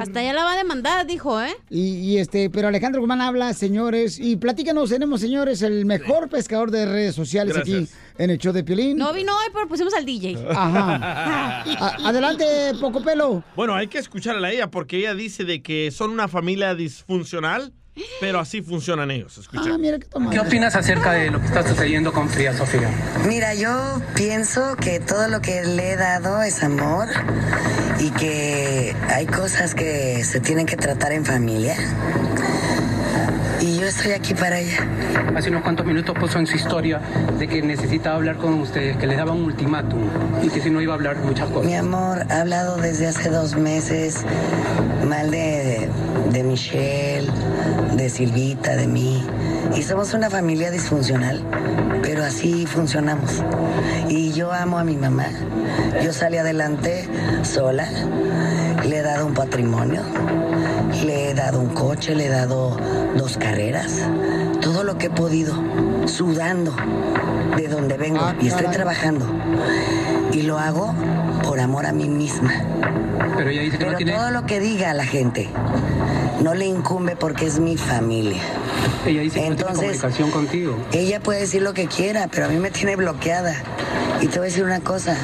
Hasta ya la va a demandar, dijo, ¿eh? Y, y, este, pero Alejandro Guzmán habla, señores, y platícanos, tenemos, señores, el mejor pescador de redes sociales Gracias. aquí en el show de Piolín. No vino hoy, pero pusimos al DJ. Ajá. A- adelante, Poco Pelo. Bueno, hay que escucharla a ella porque ella dice de que son una familia disfuncional, pero así funcionan ellos. Escucha. Ah, mira qué ¿Qué opinas acerca de lo que está sucediendo con Frida Sofía? Mira, yo pienso que todo lo que le he dado es amor y que hay cosas que se tienen que tratar en familia. Estoy aquí para ella. Hace unos cuantos minutos puso en su historia de que necesitaba hablar con ustedes, que les daba un ultimátum y que si no iba a hablar muchas cosas. Mi amor, ha hablado desde hace dos meses mal de, de Michelle, de Silvita, de mí. Y somos una familia disfuncional, pero así funcionamos. Y yo amo a mi mamá. Yo salí adelante sola. Le he dado un patrimonio. Le he dado un coche, le he dado dos carreras. Todo lo que he podido, sudando de donde vengo. Ah, y estoy trabajando. Y lo hago por amor a mí misma. Pero ella dice que Pero no tiene... todo lo que diga la gente no le incumbe porque es mi familia. Ella dice que no tiene comunicación contigo. Ella puede decir lo que quiera, pero a mí me tiene bloqueada. Y te voy a decir una cosa.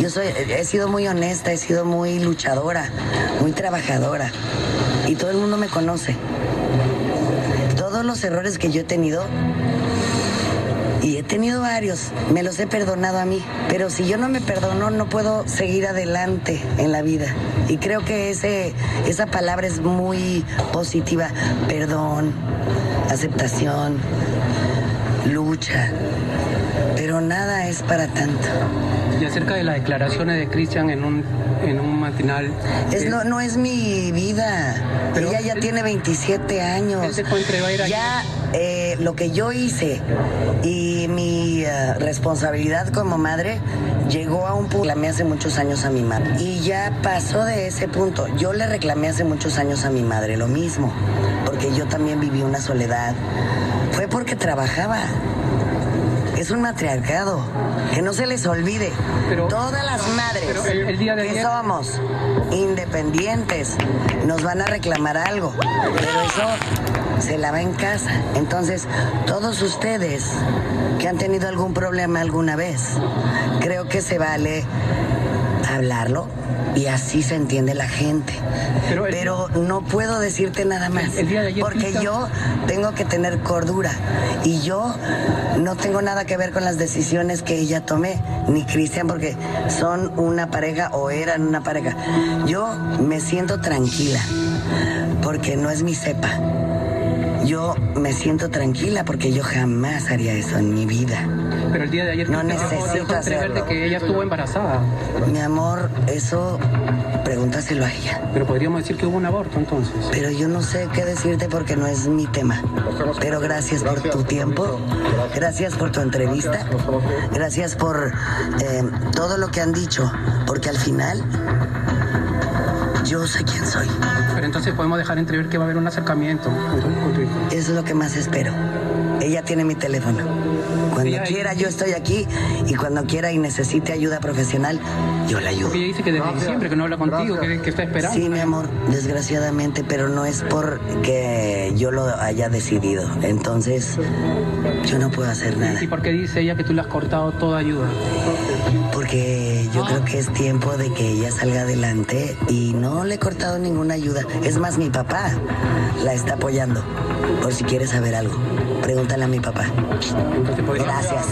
Yo soy, he sido muy honesta, he sido muy luchadora, muy trabajadora. Y todo el mundo me conoce. Todos los errores que yo he tenido, y he tenido varios, me los he perdonado a mí. Pero si yo no me perdono, no puedo seguir adelante en la vida. Y creo que ese, esa palabra es muy positiva. Perdón, aceptación, lucha. Pero nada es para tanto. Y acerca de las declaraciones de Cristian en un, en un matinal... Es, eh, no, no es mi vida. Ella ya tiene 27 años. Ya eh, lo que yo hice y mi eh, responsabilidad como madre llegó a un punto. Reclamé hace muchos años a mi madre. Y ya pasó de ese punto. Yo le reclamé hace muchos años a mi madre lo mismo. Porque yo también viví una soledad. Fue porque trabajaba. Es un matriarcado. Que no se les olvide. Todas las madres pero el- el día de que ayer- somos independientes nos van a reclamar algo. Pero eso se lava en casa. Entonces, todos ustedes que han tenido algún problema alguna vez, creo que se vale hablarlo y así se entiende la gente. Pero, no puedo decirte nada más. porque yo tengo que tener cordura y yo no tengo nada que ver con las decisiones que ella tomé, ni Cristian, porque son una pareja o eran una pareja. Yo me siento tranquila porque no es mi cepa. Yo me siento tranquila porque yo jamás haría eso en mi vida. Pero el día de ayer No necesito hacerlo. de que ella estuvo embarazada. Mi amor, eso pregúntaselo a ella. Pero podríamos decir que hubo un aborto entonces. Pero yo no sé qué decirte porque no es mi tema. Pero gracias por tu tiempo, gracias por tu entrevista, gracias por eh, todo lo que han dicho, porque al final yo sé quién soy. Pero entonces podemos dejar entrever que va a haber un acercamiento con tu, con tu hijo. Eso es lo que más espero. Ella tiene mi teléfono. Cuando Ella- quiera yo estoy aquí y cuando quiera y necesite ayuda profesional, yo la ayudo. Porque ella dice que desde diciembre que no habla contigo, que, que está esperando. Sí, mi amor, desgraciadamente, pero no es porque yo lo haya decidido. Entonces, yo no puedo hacer nada. ¿Y por qué dice ella que tú le has cortado toda ayuda? Porque yo creo que es tiempo de que ella salga adelante y no le he cortado ninguna ayuda. Es más, mi papá la está apoyando. Por si quieres saber algo, pregúntale a mi papá. Gracias.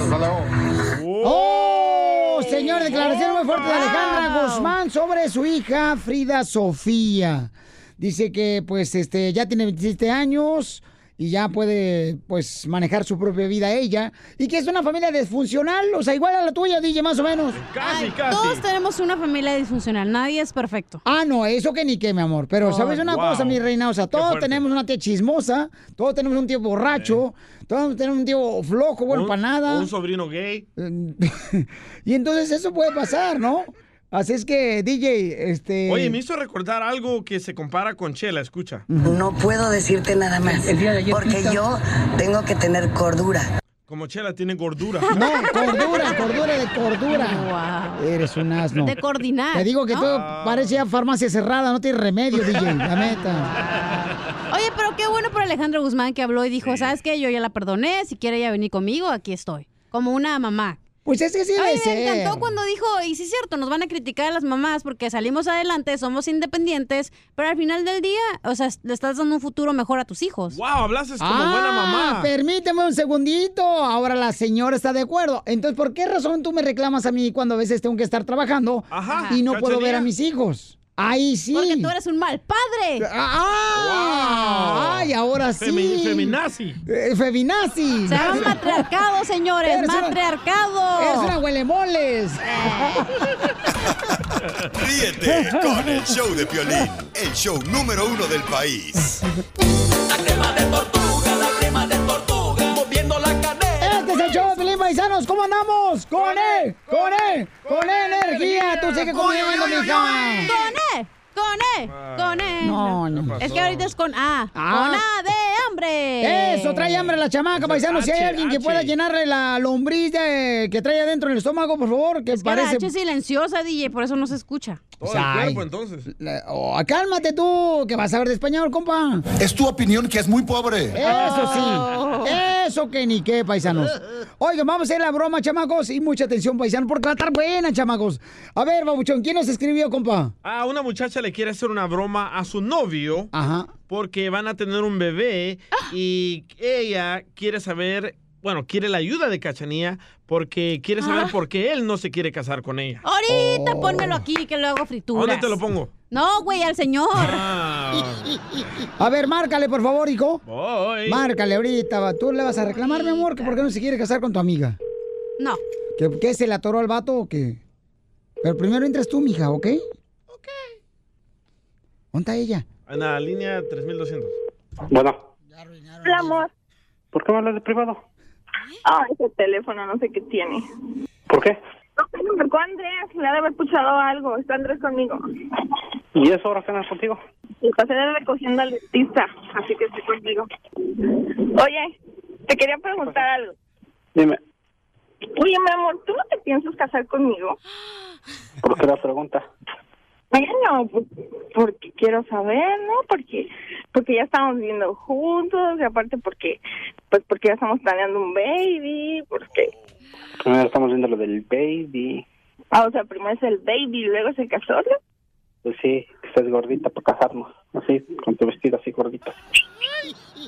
¡Oh! Señor, declaración muy fuerte de Alejandra Guzmán sobre su hija Frida Sofía. Dice que pues este ya tiene 27 años y ya puede pues manejar su propia vida ella y que es una familia disfuncional, o sea, igual a la tuya, DJ, más o menos. Ay, Todos tenemos una familia disfuncional, nadie es perfecto. Ah, no, eso que ni qué, mi amor. Pero, Oh, ¿sabes una wow. cosa, mi reina? O sea, todos tenemos una tía chismosa, todos tenemos un tío borracho, todos tenemos un tío flojo, bueno, Un- para nada. Un sobrino gay. y entonces eso puede pasar, ¿no? Así es que, DJ, este... Oye, me hizo recordar algo que se compara con Chela, escucha. No puedo decirte nada más. Porque yo tengo que tener cordura. Como Chela tiene gordura. No, cordura, cordura de cordura. Eres un asno. De coordinar, Te digo que ¿no? todo parece ya farmacia cerrada, no tiene remedio, DJ, la neta. Oye, pero qué bueno por Alejandro Guzmán que habló y dijo, ¿sabes qué? Yo ya la perdoné, si quiere ella venir conmigo, aquí estoy. Como una mamá. Pues es que sí A debe mí me ser. encantó cuando dijo, y sí es cierto, nos van a criticar a las mamás porque salimos adelante, somos independientes, pero al final del día, o sea, le estás dando un futuro mejor a tus hijos. Wow, hablaste como ah, buena mamá. permíteme un segundito. Ahora la señora está de acuerdo. Entonces, ¿por qué razón tú me reclamas a mí cuando a veces tengo que estar trabajando Ajá. y no puedo ver a mis hijos? Ahí sí. Porque tú eres un mal padre. ¡Ah! ¡Ay, ahora sí! Femi- feminazi. Eh, feminazi. Se llama matriarcado, señores, Eres una- matriarcado. Eres una huelemoles. Ríete con el show de Piolín, el show número uno del país. moviendo la cadera. Este es el show de Pelín Paisanos. ¿Cómo andamos? ¡Con él! ¡Con él! ¡Con energía! Tú sigue comiendo, mija. Con E, con E, con E. No, no. Es que ahorita es con A. Ah. Con A de hambre. Eso, trae hambre la chamaca, paisano. Si hay alguien que pueda llenarle la lombriz de- que trae adentro en el estómago, por favor, que Es que la parece... H es silenciosa, DJ, por eso no se escucha. Todo el cuerpo, entonces. La- oh, cálmate tú, que vas a ver de español, compa. Es tu opinión que es muy pobre. Eso Oh. sí. Eso que ni qué, paisanos. Oigan, vamos a hacer la broma, chamacos, y mucha atención, paisano, porque va a estar buena, chamacos. A ver, babuchón, ¿quién nos escribió, compa? Ah, una muchacha le quiere hacer una broma a su novio. Porque van a tener un bebé y ella quiere saber, bueno, quiere la ayuda de Cachanía porque quiere saber Ah. por qué él no se quiere casar con ella. Ahorita pónmelo aquí que lo hago frituras. ¿Dónde te lo pongo? No, güey, al señor. Ah. A ver, márcale, por favor, hijo. Voy. Márcale ahorita. va. Tú le vas a reclamar, mi amor, que por qué no se quiere casar con tu amiga. No. ¿Que, que se le atoró al vato o qué? Pero primero entras tú, mija, ¿ok? ¿Dónde está ella? En la línea 3200. Bueno, Hola, amor. ¿por qué me hablas de privado? Ah, ese teléfono no sé qué tiene. ¿Por qué? No sé, me marcó Andrés. Le ha de haber escuchado algo. Está Andrés conmigo. ¿Y eso ahora cenas contigo? Le pasé de recogiendo al dentista, así que estoy contigo. Oye, te quería preguntar algo. Dime, Oye, mi amor, ¿tú no te piensas casar conmigo? ¿por qué la pregunta? Bueno, pues, porque quiero saber, ¿no? Porque porque ya estamos viviendo juntos y aparte porque pues porque ya estamos planeando un baby, porque Primero estamos viendo lo del baby. ah, o sea, primero es el baby y luego es el casorio. Pues sí, que estás gordita para casarnos. Así, con tu vestido así gordita.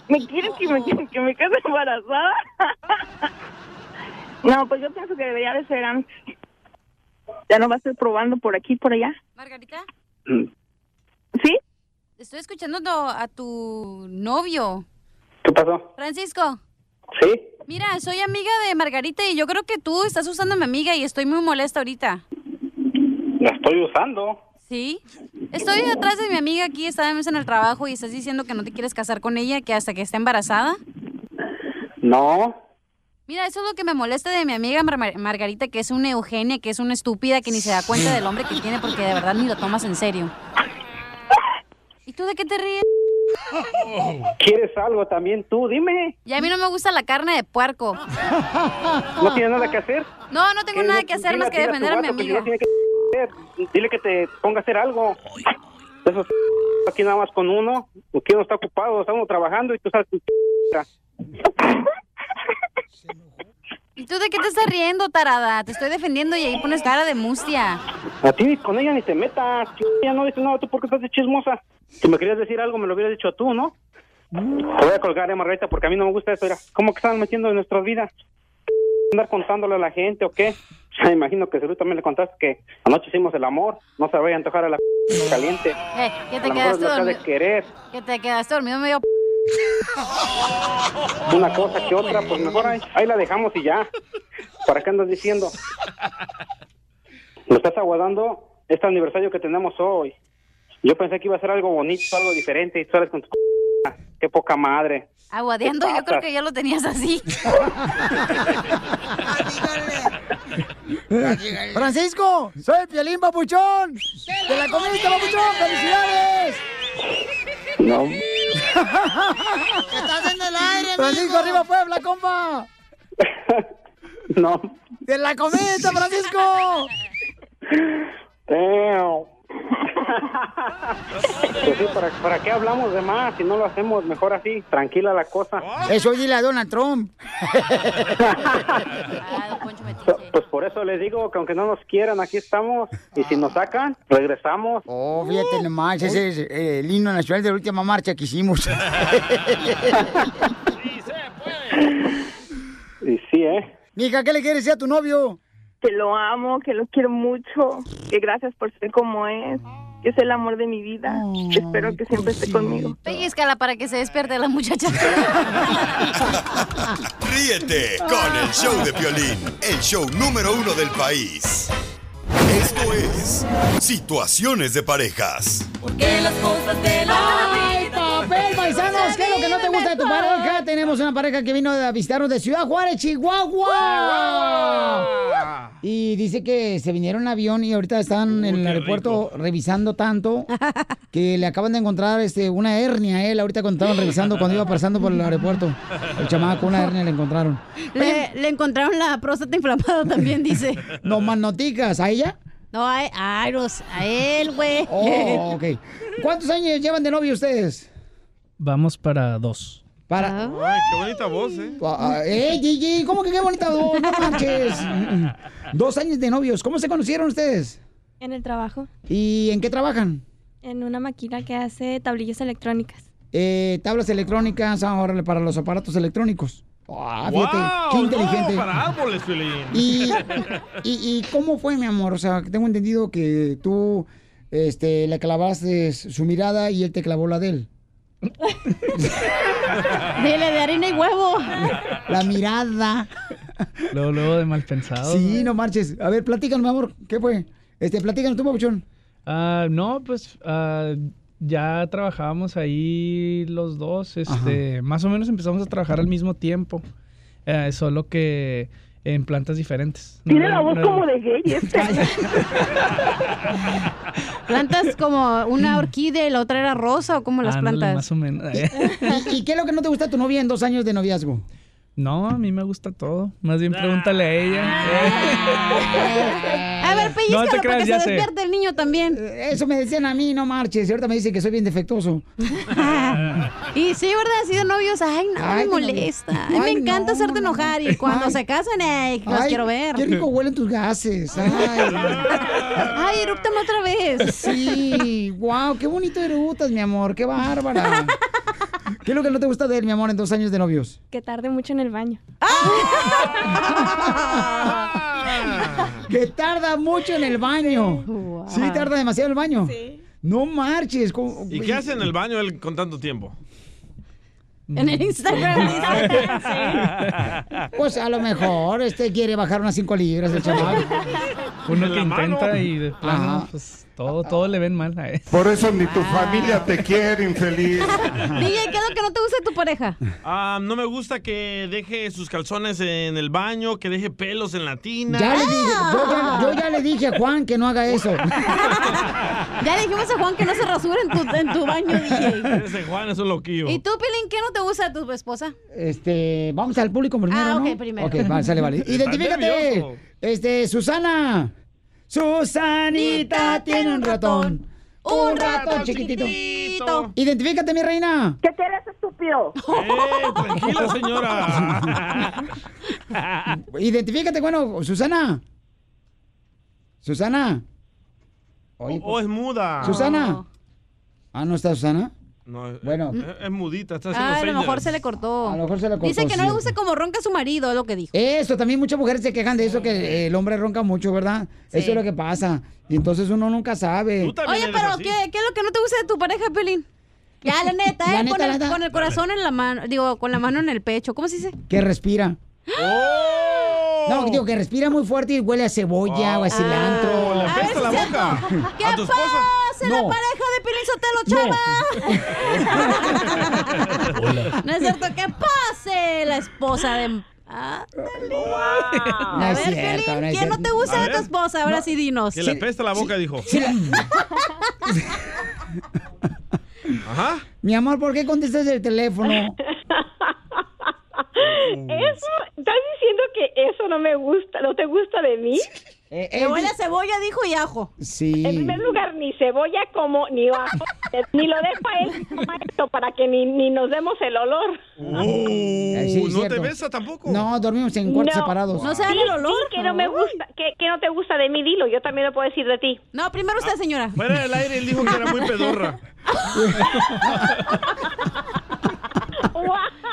¿Me quieres que me, que me case embarazada? no, pues yo pienso que debería de ser antes. Ya no vas a estar probando por aquí por allá. Margarita, Mm. ¿Sí? estoy escuchando a tu novio. ¿Qué pasó? Francisco, ¿Sí? mira, soy amiga de Margarita y yo creo que tú estás usando a mi amiga y estoy muy molesta ahorita. La estoy usando. ¿Sí? Estoy atrás de mi amiga aquí, estábamos en el trabajo y estás diciendo que no te quieres casar con ella, que hasta que esté embarazada. No. Mira, eso es lo que me molesta de mi amiga Mar- Mar- Margarita, que es una Eugenia, que es una estúpida, que ni se da cuenta del hombre que tiene porque de verdad ni lo tomas en serio. ¿Y tú de qué te ríes? ¿Quieres algo también tú? Dime. Y a mí no me gusta la carne de puerco. ¿No tienes nada que hacer? No, no tengo ¿Qué- nada que hacer dile- más que defender a mi vato que amiga. que. Dile que te ponga a hacer algo. Eso aquí nada más con uno. Aquí uno está ocupado, está uno trabajando y tú sabes. ¿Y tú de qué te estás riendo, tarada? Te estoy defendiendo y ahí pones cara de mustia. A ti con ella ni te metas. Ya no dices nada, tú porque estás de chismosa. Si me querías decir algo, me lo hubieras dicho tú, ¿no? Te voy a colgar, eh, Margarita, porque a mí no me gusta eso. Mira, ¿cómo que están metiendo en nuestras vidas? ¿Andar contándole a la gente o qué? Me imagino que si tú también le contaste que anoche hicimos el amor. No se vaya a antojar a la caliente. Eh, que A te es quedaste dormido. querer. Que te quedaste dormido medio... Una cosa que otra, pues mejor ahí, ahí la dejamos y ya. ¿Para qué andas diciendo? Lo estás aguardando este aniversario que tenemos hoy. Yo pensé que iba a ser algo bonito, algo diferente, y tú sales con tu... Qué poca madre. Aguadeando, yo creo que ya lo tenías así. Francisco, soy el Piolín Papuchón. ¡Te la comiste, Papuchón! ¡Felicidades! No. ¡Estás en el aire, Francisco, arriba Puebla, compa! No. ¡Te la comiste, Francisco! Damn. Pues sí, ¿para, ¿para qué hablamos de más si no lo hacemos mejor así? Tranquila la cosa. Eso dile a Donald Trump. Pues por eso les digo que aunque no nos quieran, aquí estamos. Y si nos sacan, regresamos. Oh, fíjate nomás, ese es eh, el himno nacional de la última marcha que hicimos. Y sí, ¿eh? Mija, ¿qué le quieres decir a tu novio? Que lo amo, que lo quiero mucho, que gracias por ser como es, que es el amor de mi vida. Espero que siempre esté conmigo. Pellizcala para que se despierte la muchacha. Ríete con el show de Piolín, el show número uno del país. Esto es Situaciones de Parejas. Que las cosas de la ¡Ay, papel, paisanos! ¿Qué es lo que no te gusta de tu pareja? Tenemos una pareja que vino a visitarnos de Ciudad Juárez, Chihuahua. Y dice que se vinieron en avión y ahorita están en el aeropuerto revisando tanto que le acaban de encontrar este, una hernia a él ahorita cuando estaban revisando cuando iba pasando por el aeropuerto. El chamaco, una hernia le encontraron. Le, le encontraron la próstata inflamada también, dice. No más noticas, ¿a ella? No, a, a, los- a él, güey. Oh, ok. ¿Cuántos años llevan de novio ustedes? Vamos para dos. Para... Ay, qué bonita voz, ¿eh? Ah, ¡Eh, Gigi! ¿Cómo que qué bonita voz? No manches. Dos años de novios. ¿Cómo se conocieron ustedes? En el trabajo, ¿Y en qué trabajan? en una máquina que hace tablillas electrónicas. Eh, tablas electrónicas, ahora para los aparatos electrónicos. Ah, fíjate, Wow, qué no, inteligente. para árboles. Y, y, y cómo fue, mi amor? O sea, tengo entendido que tú este, le clavaste su mirada y él te clavó la de él. Dile de harina y huevo. La mirada. Luego, luego de mal pensado. Sí, no marches. A ver, platícanos, mi amor. ¿Qué fue? Este, platícanos tú, papuchón. Ah, no, pues ah, ya trabajábamos ahí los dos. Este, más o menos empezamos a trabajar al mismo tiempo. Eh, solo que en plantas diferentes. No Tiene la voz no como de gay este. ¿Plantas como una orquídea y la otra era rosa o como las Ándale, plantas? Más o menos. ¿Y, y qué es lo que no te gusta de tu novia en dos años de noviazgo? No, a mí me gusta todo. Más bien pregúntale a ella. Pellizcalo No te para creas, que ya se sé. despierte el niño también. Eso me decían a mí, no marches. Y ahorita me dicen que soy bien defectuoso. Y sí, ¿verdad? Así de novios, ay, no, Ay, me de molesta. Ay, me encanta no. hacerte enojar y cuando Ay. se casan, ay, los Ay, quiero ver. Qué rico huelen tus gases. Ay, Ay, erúptame otra vez. sí, wow, qué bonito erutas, mi amor, qué bárbara. ¿Qué es lo que no te gusta de él, mi amor, en dos años de novios? Que tarde mucho en el baño. Que tarda mucho en el baño. Sí, tarda demasiado en el baño. No marches. ¿cómo- ¿Y qué hace en el baño él con tanto tiempo? En el Instagram. Pues a lo mejor este quiere bajar unas 5 libras el chaval. Uno que mano. intenta y de plano, Ajá. pues todo, todo le ven mal a él. Por eso ni tu familia te quiere, infeliz. DJ, ¿qué es lo que no te gusta de tu pareja? Ah, no me gusta que deje sus calzones en el baño, que deje pelos en la tina. Ya le dije, yo, ya, yo ya le dije a Juan que no haga eso. Ya le dijimos a Juan que no se rasure en tu, en tu baño, DJ. Ese Juan es un loquillo. ¿Y tú, Pilín, qué no te gusta de tu esposa? Este, vamos al público primero, Ah, ¿no? ok, primero. Ok, vale, sale, vale. Está Identifícate. nervioso. Este, Susana. Susanita tiene un ratón. Un ratón chiquitito. Identifícate, mi reina. ¿Qué quieres, estúpido? estúpido. ¡Eh, tranquila, señora! Identifícate, bueno, Susana. Susana. Oye, O es muda. Susana. Ah, ¿no está Susana? No, es- Bueno. es, es mudita, está haciendo Ah, a lo mejor se le cortó. A lo mejor se le cortó, Dice que no sí. le gusta como ronca su marido, es lo que dijo. Eso, también muchas mujeres se quejan de eso, que el hombre ronca mucho, ¿verdad? Eso es lo que pasa. Y entonces uno nunca sabe. Oye, pero ¿qué, ¿qué es lo que no te gusta de tu pareja, Pelín? Ya, la neta, La ¿eh? neta, con, el, la neta. con el corazón en la mano, digo, con la mano en el pecho. ¿Cómo se dice? Que respira. ¡Oh! No, digo, que respira muy fuerte y huele a cebolla o a cilantro. Oh, le apesta la boca. ¿Qué ¿A tu esposa? La No. pareja de Pelín Sotelo, chava? No es cierto, que pase la esposa de... Ah, No a ver, cierto, Pelín, no ¿quién no te gusta de tu esposa? Ahora sí dinos. Que le apesta la boca, dijo. Ajá. Mi amor, ¿por qué contestas el teléfono? Eso, ¿estás diciendo que eso no me gusta, no te gusta de mí? Huele a cebolla, dijo, y ajo. Sí. En primer lugar, ni cebolla como, ni ajo, ni lo dejo a él esto para que ni, ni nos demos el olor. Eh, sí, ¿No te besa tampoco? No, dormimos en cuartos No. separados. Sí, sí, que no me gusta, que, que no te gusta de mí, dilo, yo también lo puedo decir de ti. No, primero usted, señora. Fuera del aire, él dijo que era muy pedorra.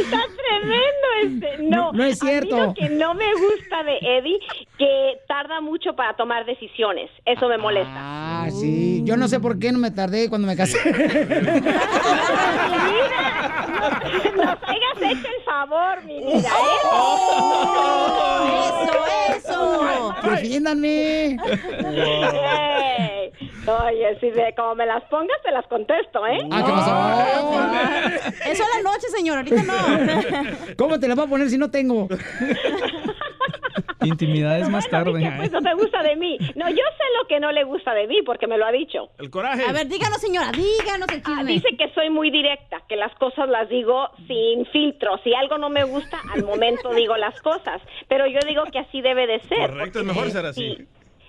Está tremendo este. No, No, no es a mí cierto. lo que no me gusta de Eddie, que tarda mucho para tomar decisiones. Eso me molesta. Ah, sí. Yo no sé por qué no me tardé cuando me casé. Nos hayas hecho el favor, mi vida. Eso, eso. Defiéndanme. Ey, Oye, si de, como me las pongas, te las contesto, ¿eh? Ah, ¿qué pasó? Eso a la noche, señora, ahorita no. ¿Cómo te la voy a poner si no tengo? Intimidades más tarde. Pues no te gusta de mí. No, yo sé lo que no le gusta de mí porque me lo ha dicho. El coraje. A ver, díganos, señora, díganos el Ah, chisme. dice que soy muy directa, que las cosas las digo sin filtro. Si algo no me gusta, al momento digo las cosas. Pero yo digo que así debe de ser. Correcto, es mejor ser así. Sí,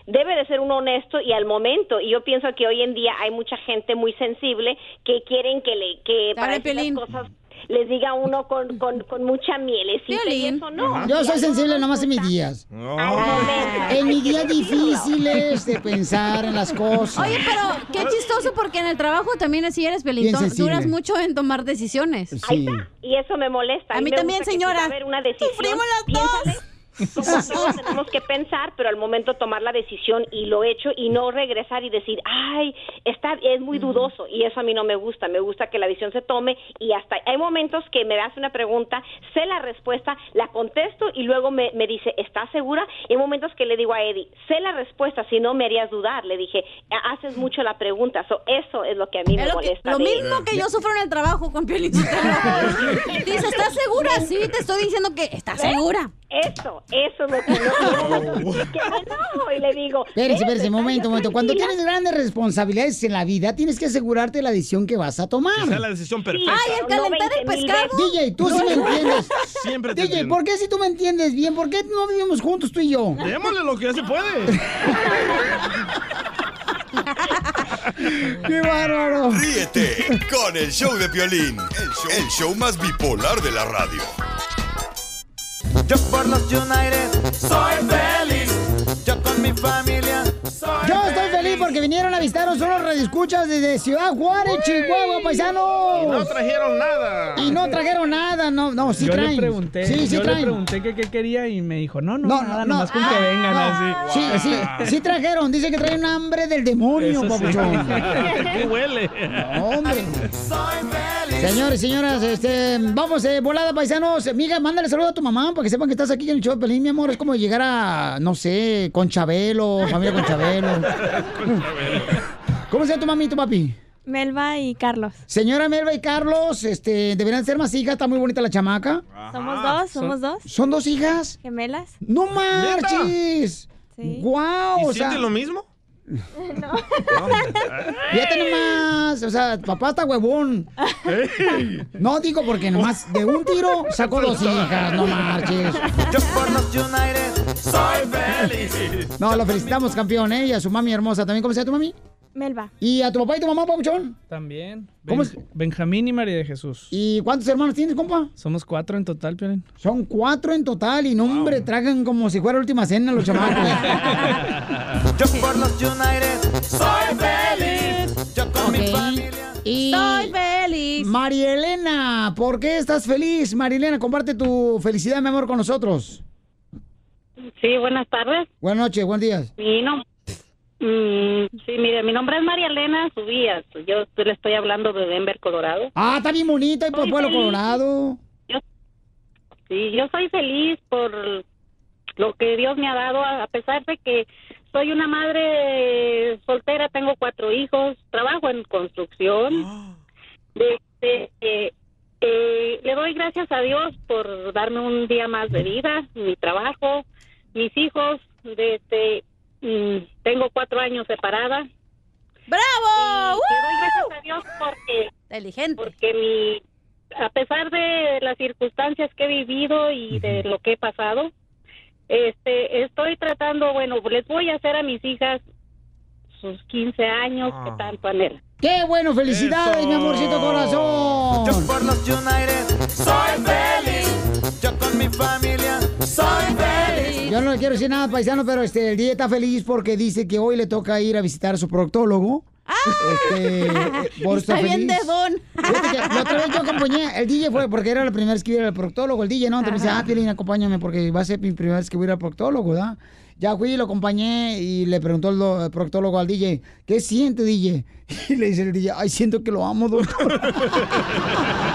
debe de ser uno honesto y al momento. Y yo pienso que hoy en día hay mucha gente muy sensible que quieren que le que para las cosas les diga uno con, con, con mucha mielecita y eso no. Yo soy sensible nomás en mis días. En mis días difíciles de pensar en las cosas. Oye, pero qué chistoso porque en el trabajo también así eres, Pelín. Duras mucho en tomar decisiones. Sí. Y eso me molesta. A mí me también, señora. una decisión, Sufrimos las piénsale como todos tenemos que pensar, pero al momento tomar la decisión y lo hecho y no regresar y decir, ay, está, es muy dudoso y eso a mí no me gusta. Me gusta que la decisión se tome y hasta hay momentos que me das una pregunta, sé la respuesta, la contesto y luego me, me dice, ¿estás segura? Y hay momentos que le digo a Eddie, sé la respuesta, si no me harías dudar. Le dije, haces mucho la pregunta. So, eso es lo que a mí me que- molesta. lo mismo que yo sufro en el trabajo con Piolín. Dice, ¿estás segura? Sí, te estoy diciendo que estás segura. Eso, eso es lo que no que me enojo y le digo. Espérese, espérese, "Ves, momento, momento. Cuando tranquila". tienes grandes responsabilidades en la vida, tienes que asegurarte de la decisión que vas a tomar. Que sea la decisión perfecta. Ay, el calentar el pescado. DJ, tú sí me entiendes. Siempre te DJ. ¿por qué si tú me entiendes bien? ¿Por qué no vivimos juntos tú y yo? Démosle lo que ya se puede. ¡Qué bárbaro! Ríete con el show de Piolín, el show, el show más bipolar de la radio. Yo por los United soy feliz. Yo con mi familia Yo estoy feliz porque vinieron a visitarnos unos redescuchas desde Ciudad Juárez, Chihuahua, paisano. Y no trajeron nada. Y no trajeron nada, no, no, sí yo traen. le pregunté, Sí, sí yo le traen. pregunté qué quería y me dijo, no, no, No, nada, no, nomás con que ah, vengan no. así. Sí, sí, sí trajeron. Dice que traen hambre del demonio, Eso sí. papuchón. ¿Qué huele? No, hombre. Señores, señoras, este, vamos, eh, volada, paisanos. Miga, mándale saludo a tu mamá para que sepan que estás aquí en el show de Pelín, mi amor. Es como llegar a, no sé, con Chabelo, familia con Chabelo. ¿Cómo se llama tu mami y tu papi? Melba y Carlos. Señora Melba y Carlos, este, deberían ser más hijas. Está muy bonita la chamaca. Somos dos, somos dos. ¿Son dos hijas? Gemelas. ¡No marches! Sí. ¡Guau! ¿Y o sea, sienten lo mismo? Fíjate nomás, o sea, papá está huevón. No digo porque nomás de un tiro sacó dos hijas, no marches. Yo por los United soy feliz. No, lo felicitamos, campeón, ¿eh? Y a su mami hermosa también. ¿Cómo se llama tu mami? Melba. ¿Y a tu papá y tu mamá, papuchón? También. ¿Cómo Ben- Benjamín y María de Jesús. ¿Y cuántos hermanos tienes, compa? Somos cuatro en total, Piolín. Son cuatro en total y no, hombre, tragan como si fuera última cena los chamacos. Yo por los United soy feliz. Yo con mi familia. Y Soy feliz. María Elena, ¿por qué estás feliz? María Elena, comparte tu felicidad, mi amor, con nosotros. Sí, buenas tardes. Buenas noches, buenos días. Mi nom- Mm, sí, mire, mi nombre es María Elena Subías. Yo le estoy hablando de Denver, Colorado. Ah, está bien bonita y por Pueblo feliz. Colorado. Sí, yo soy feliz por lo que Dios me ha dado, a pesar de que soy una madre soltera, tengo cuatro hijos, trabajo en construcción. Este, eh, eh, le doy gracias a Dios por darme un día más de vida, mi trabajo, mis hijos, desde, tengo cuatro años separada. ¡Bravo! Y le doy gracias a Dios porque, Inteligente. porque mi, a pesar de las circunstancias que he vivido y de lo que he pasado, este, estoy tratando, bueno, les voy a hacer a mis hijas sus 15 años que tanto anhelan. ¡Qué bueno! ¡Felicidades, mi amorcito corazón! Yo por los United soy feliz. Yo con mi familia soy feliz. Yo no le quiero decir nada, paisano, pero este, el DJ está feliz porque dice que hoy le toca ir a visitar a su proctólogo. Este, eh, por Está bien de don. La otra vez yo acompañé, el DJ fue porque era la primera vez que iba al proctólogo, el DJ, ¿no? Entonces me dice, ah, Piolín, acompáñame porque va a ser mi primera vez que voy a ir al proctólogo, ¿verdad? Ya fui y lo acompañé y le preguntó el, do- el proctólogo al DJ, ¿qué siente, DJ? Y le dice el DJ, ay, siento que lo amo, doctor.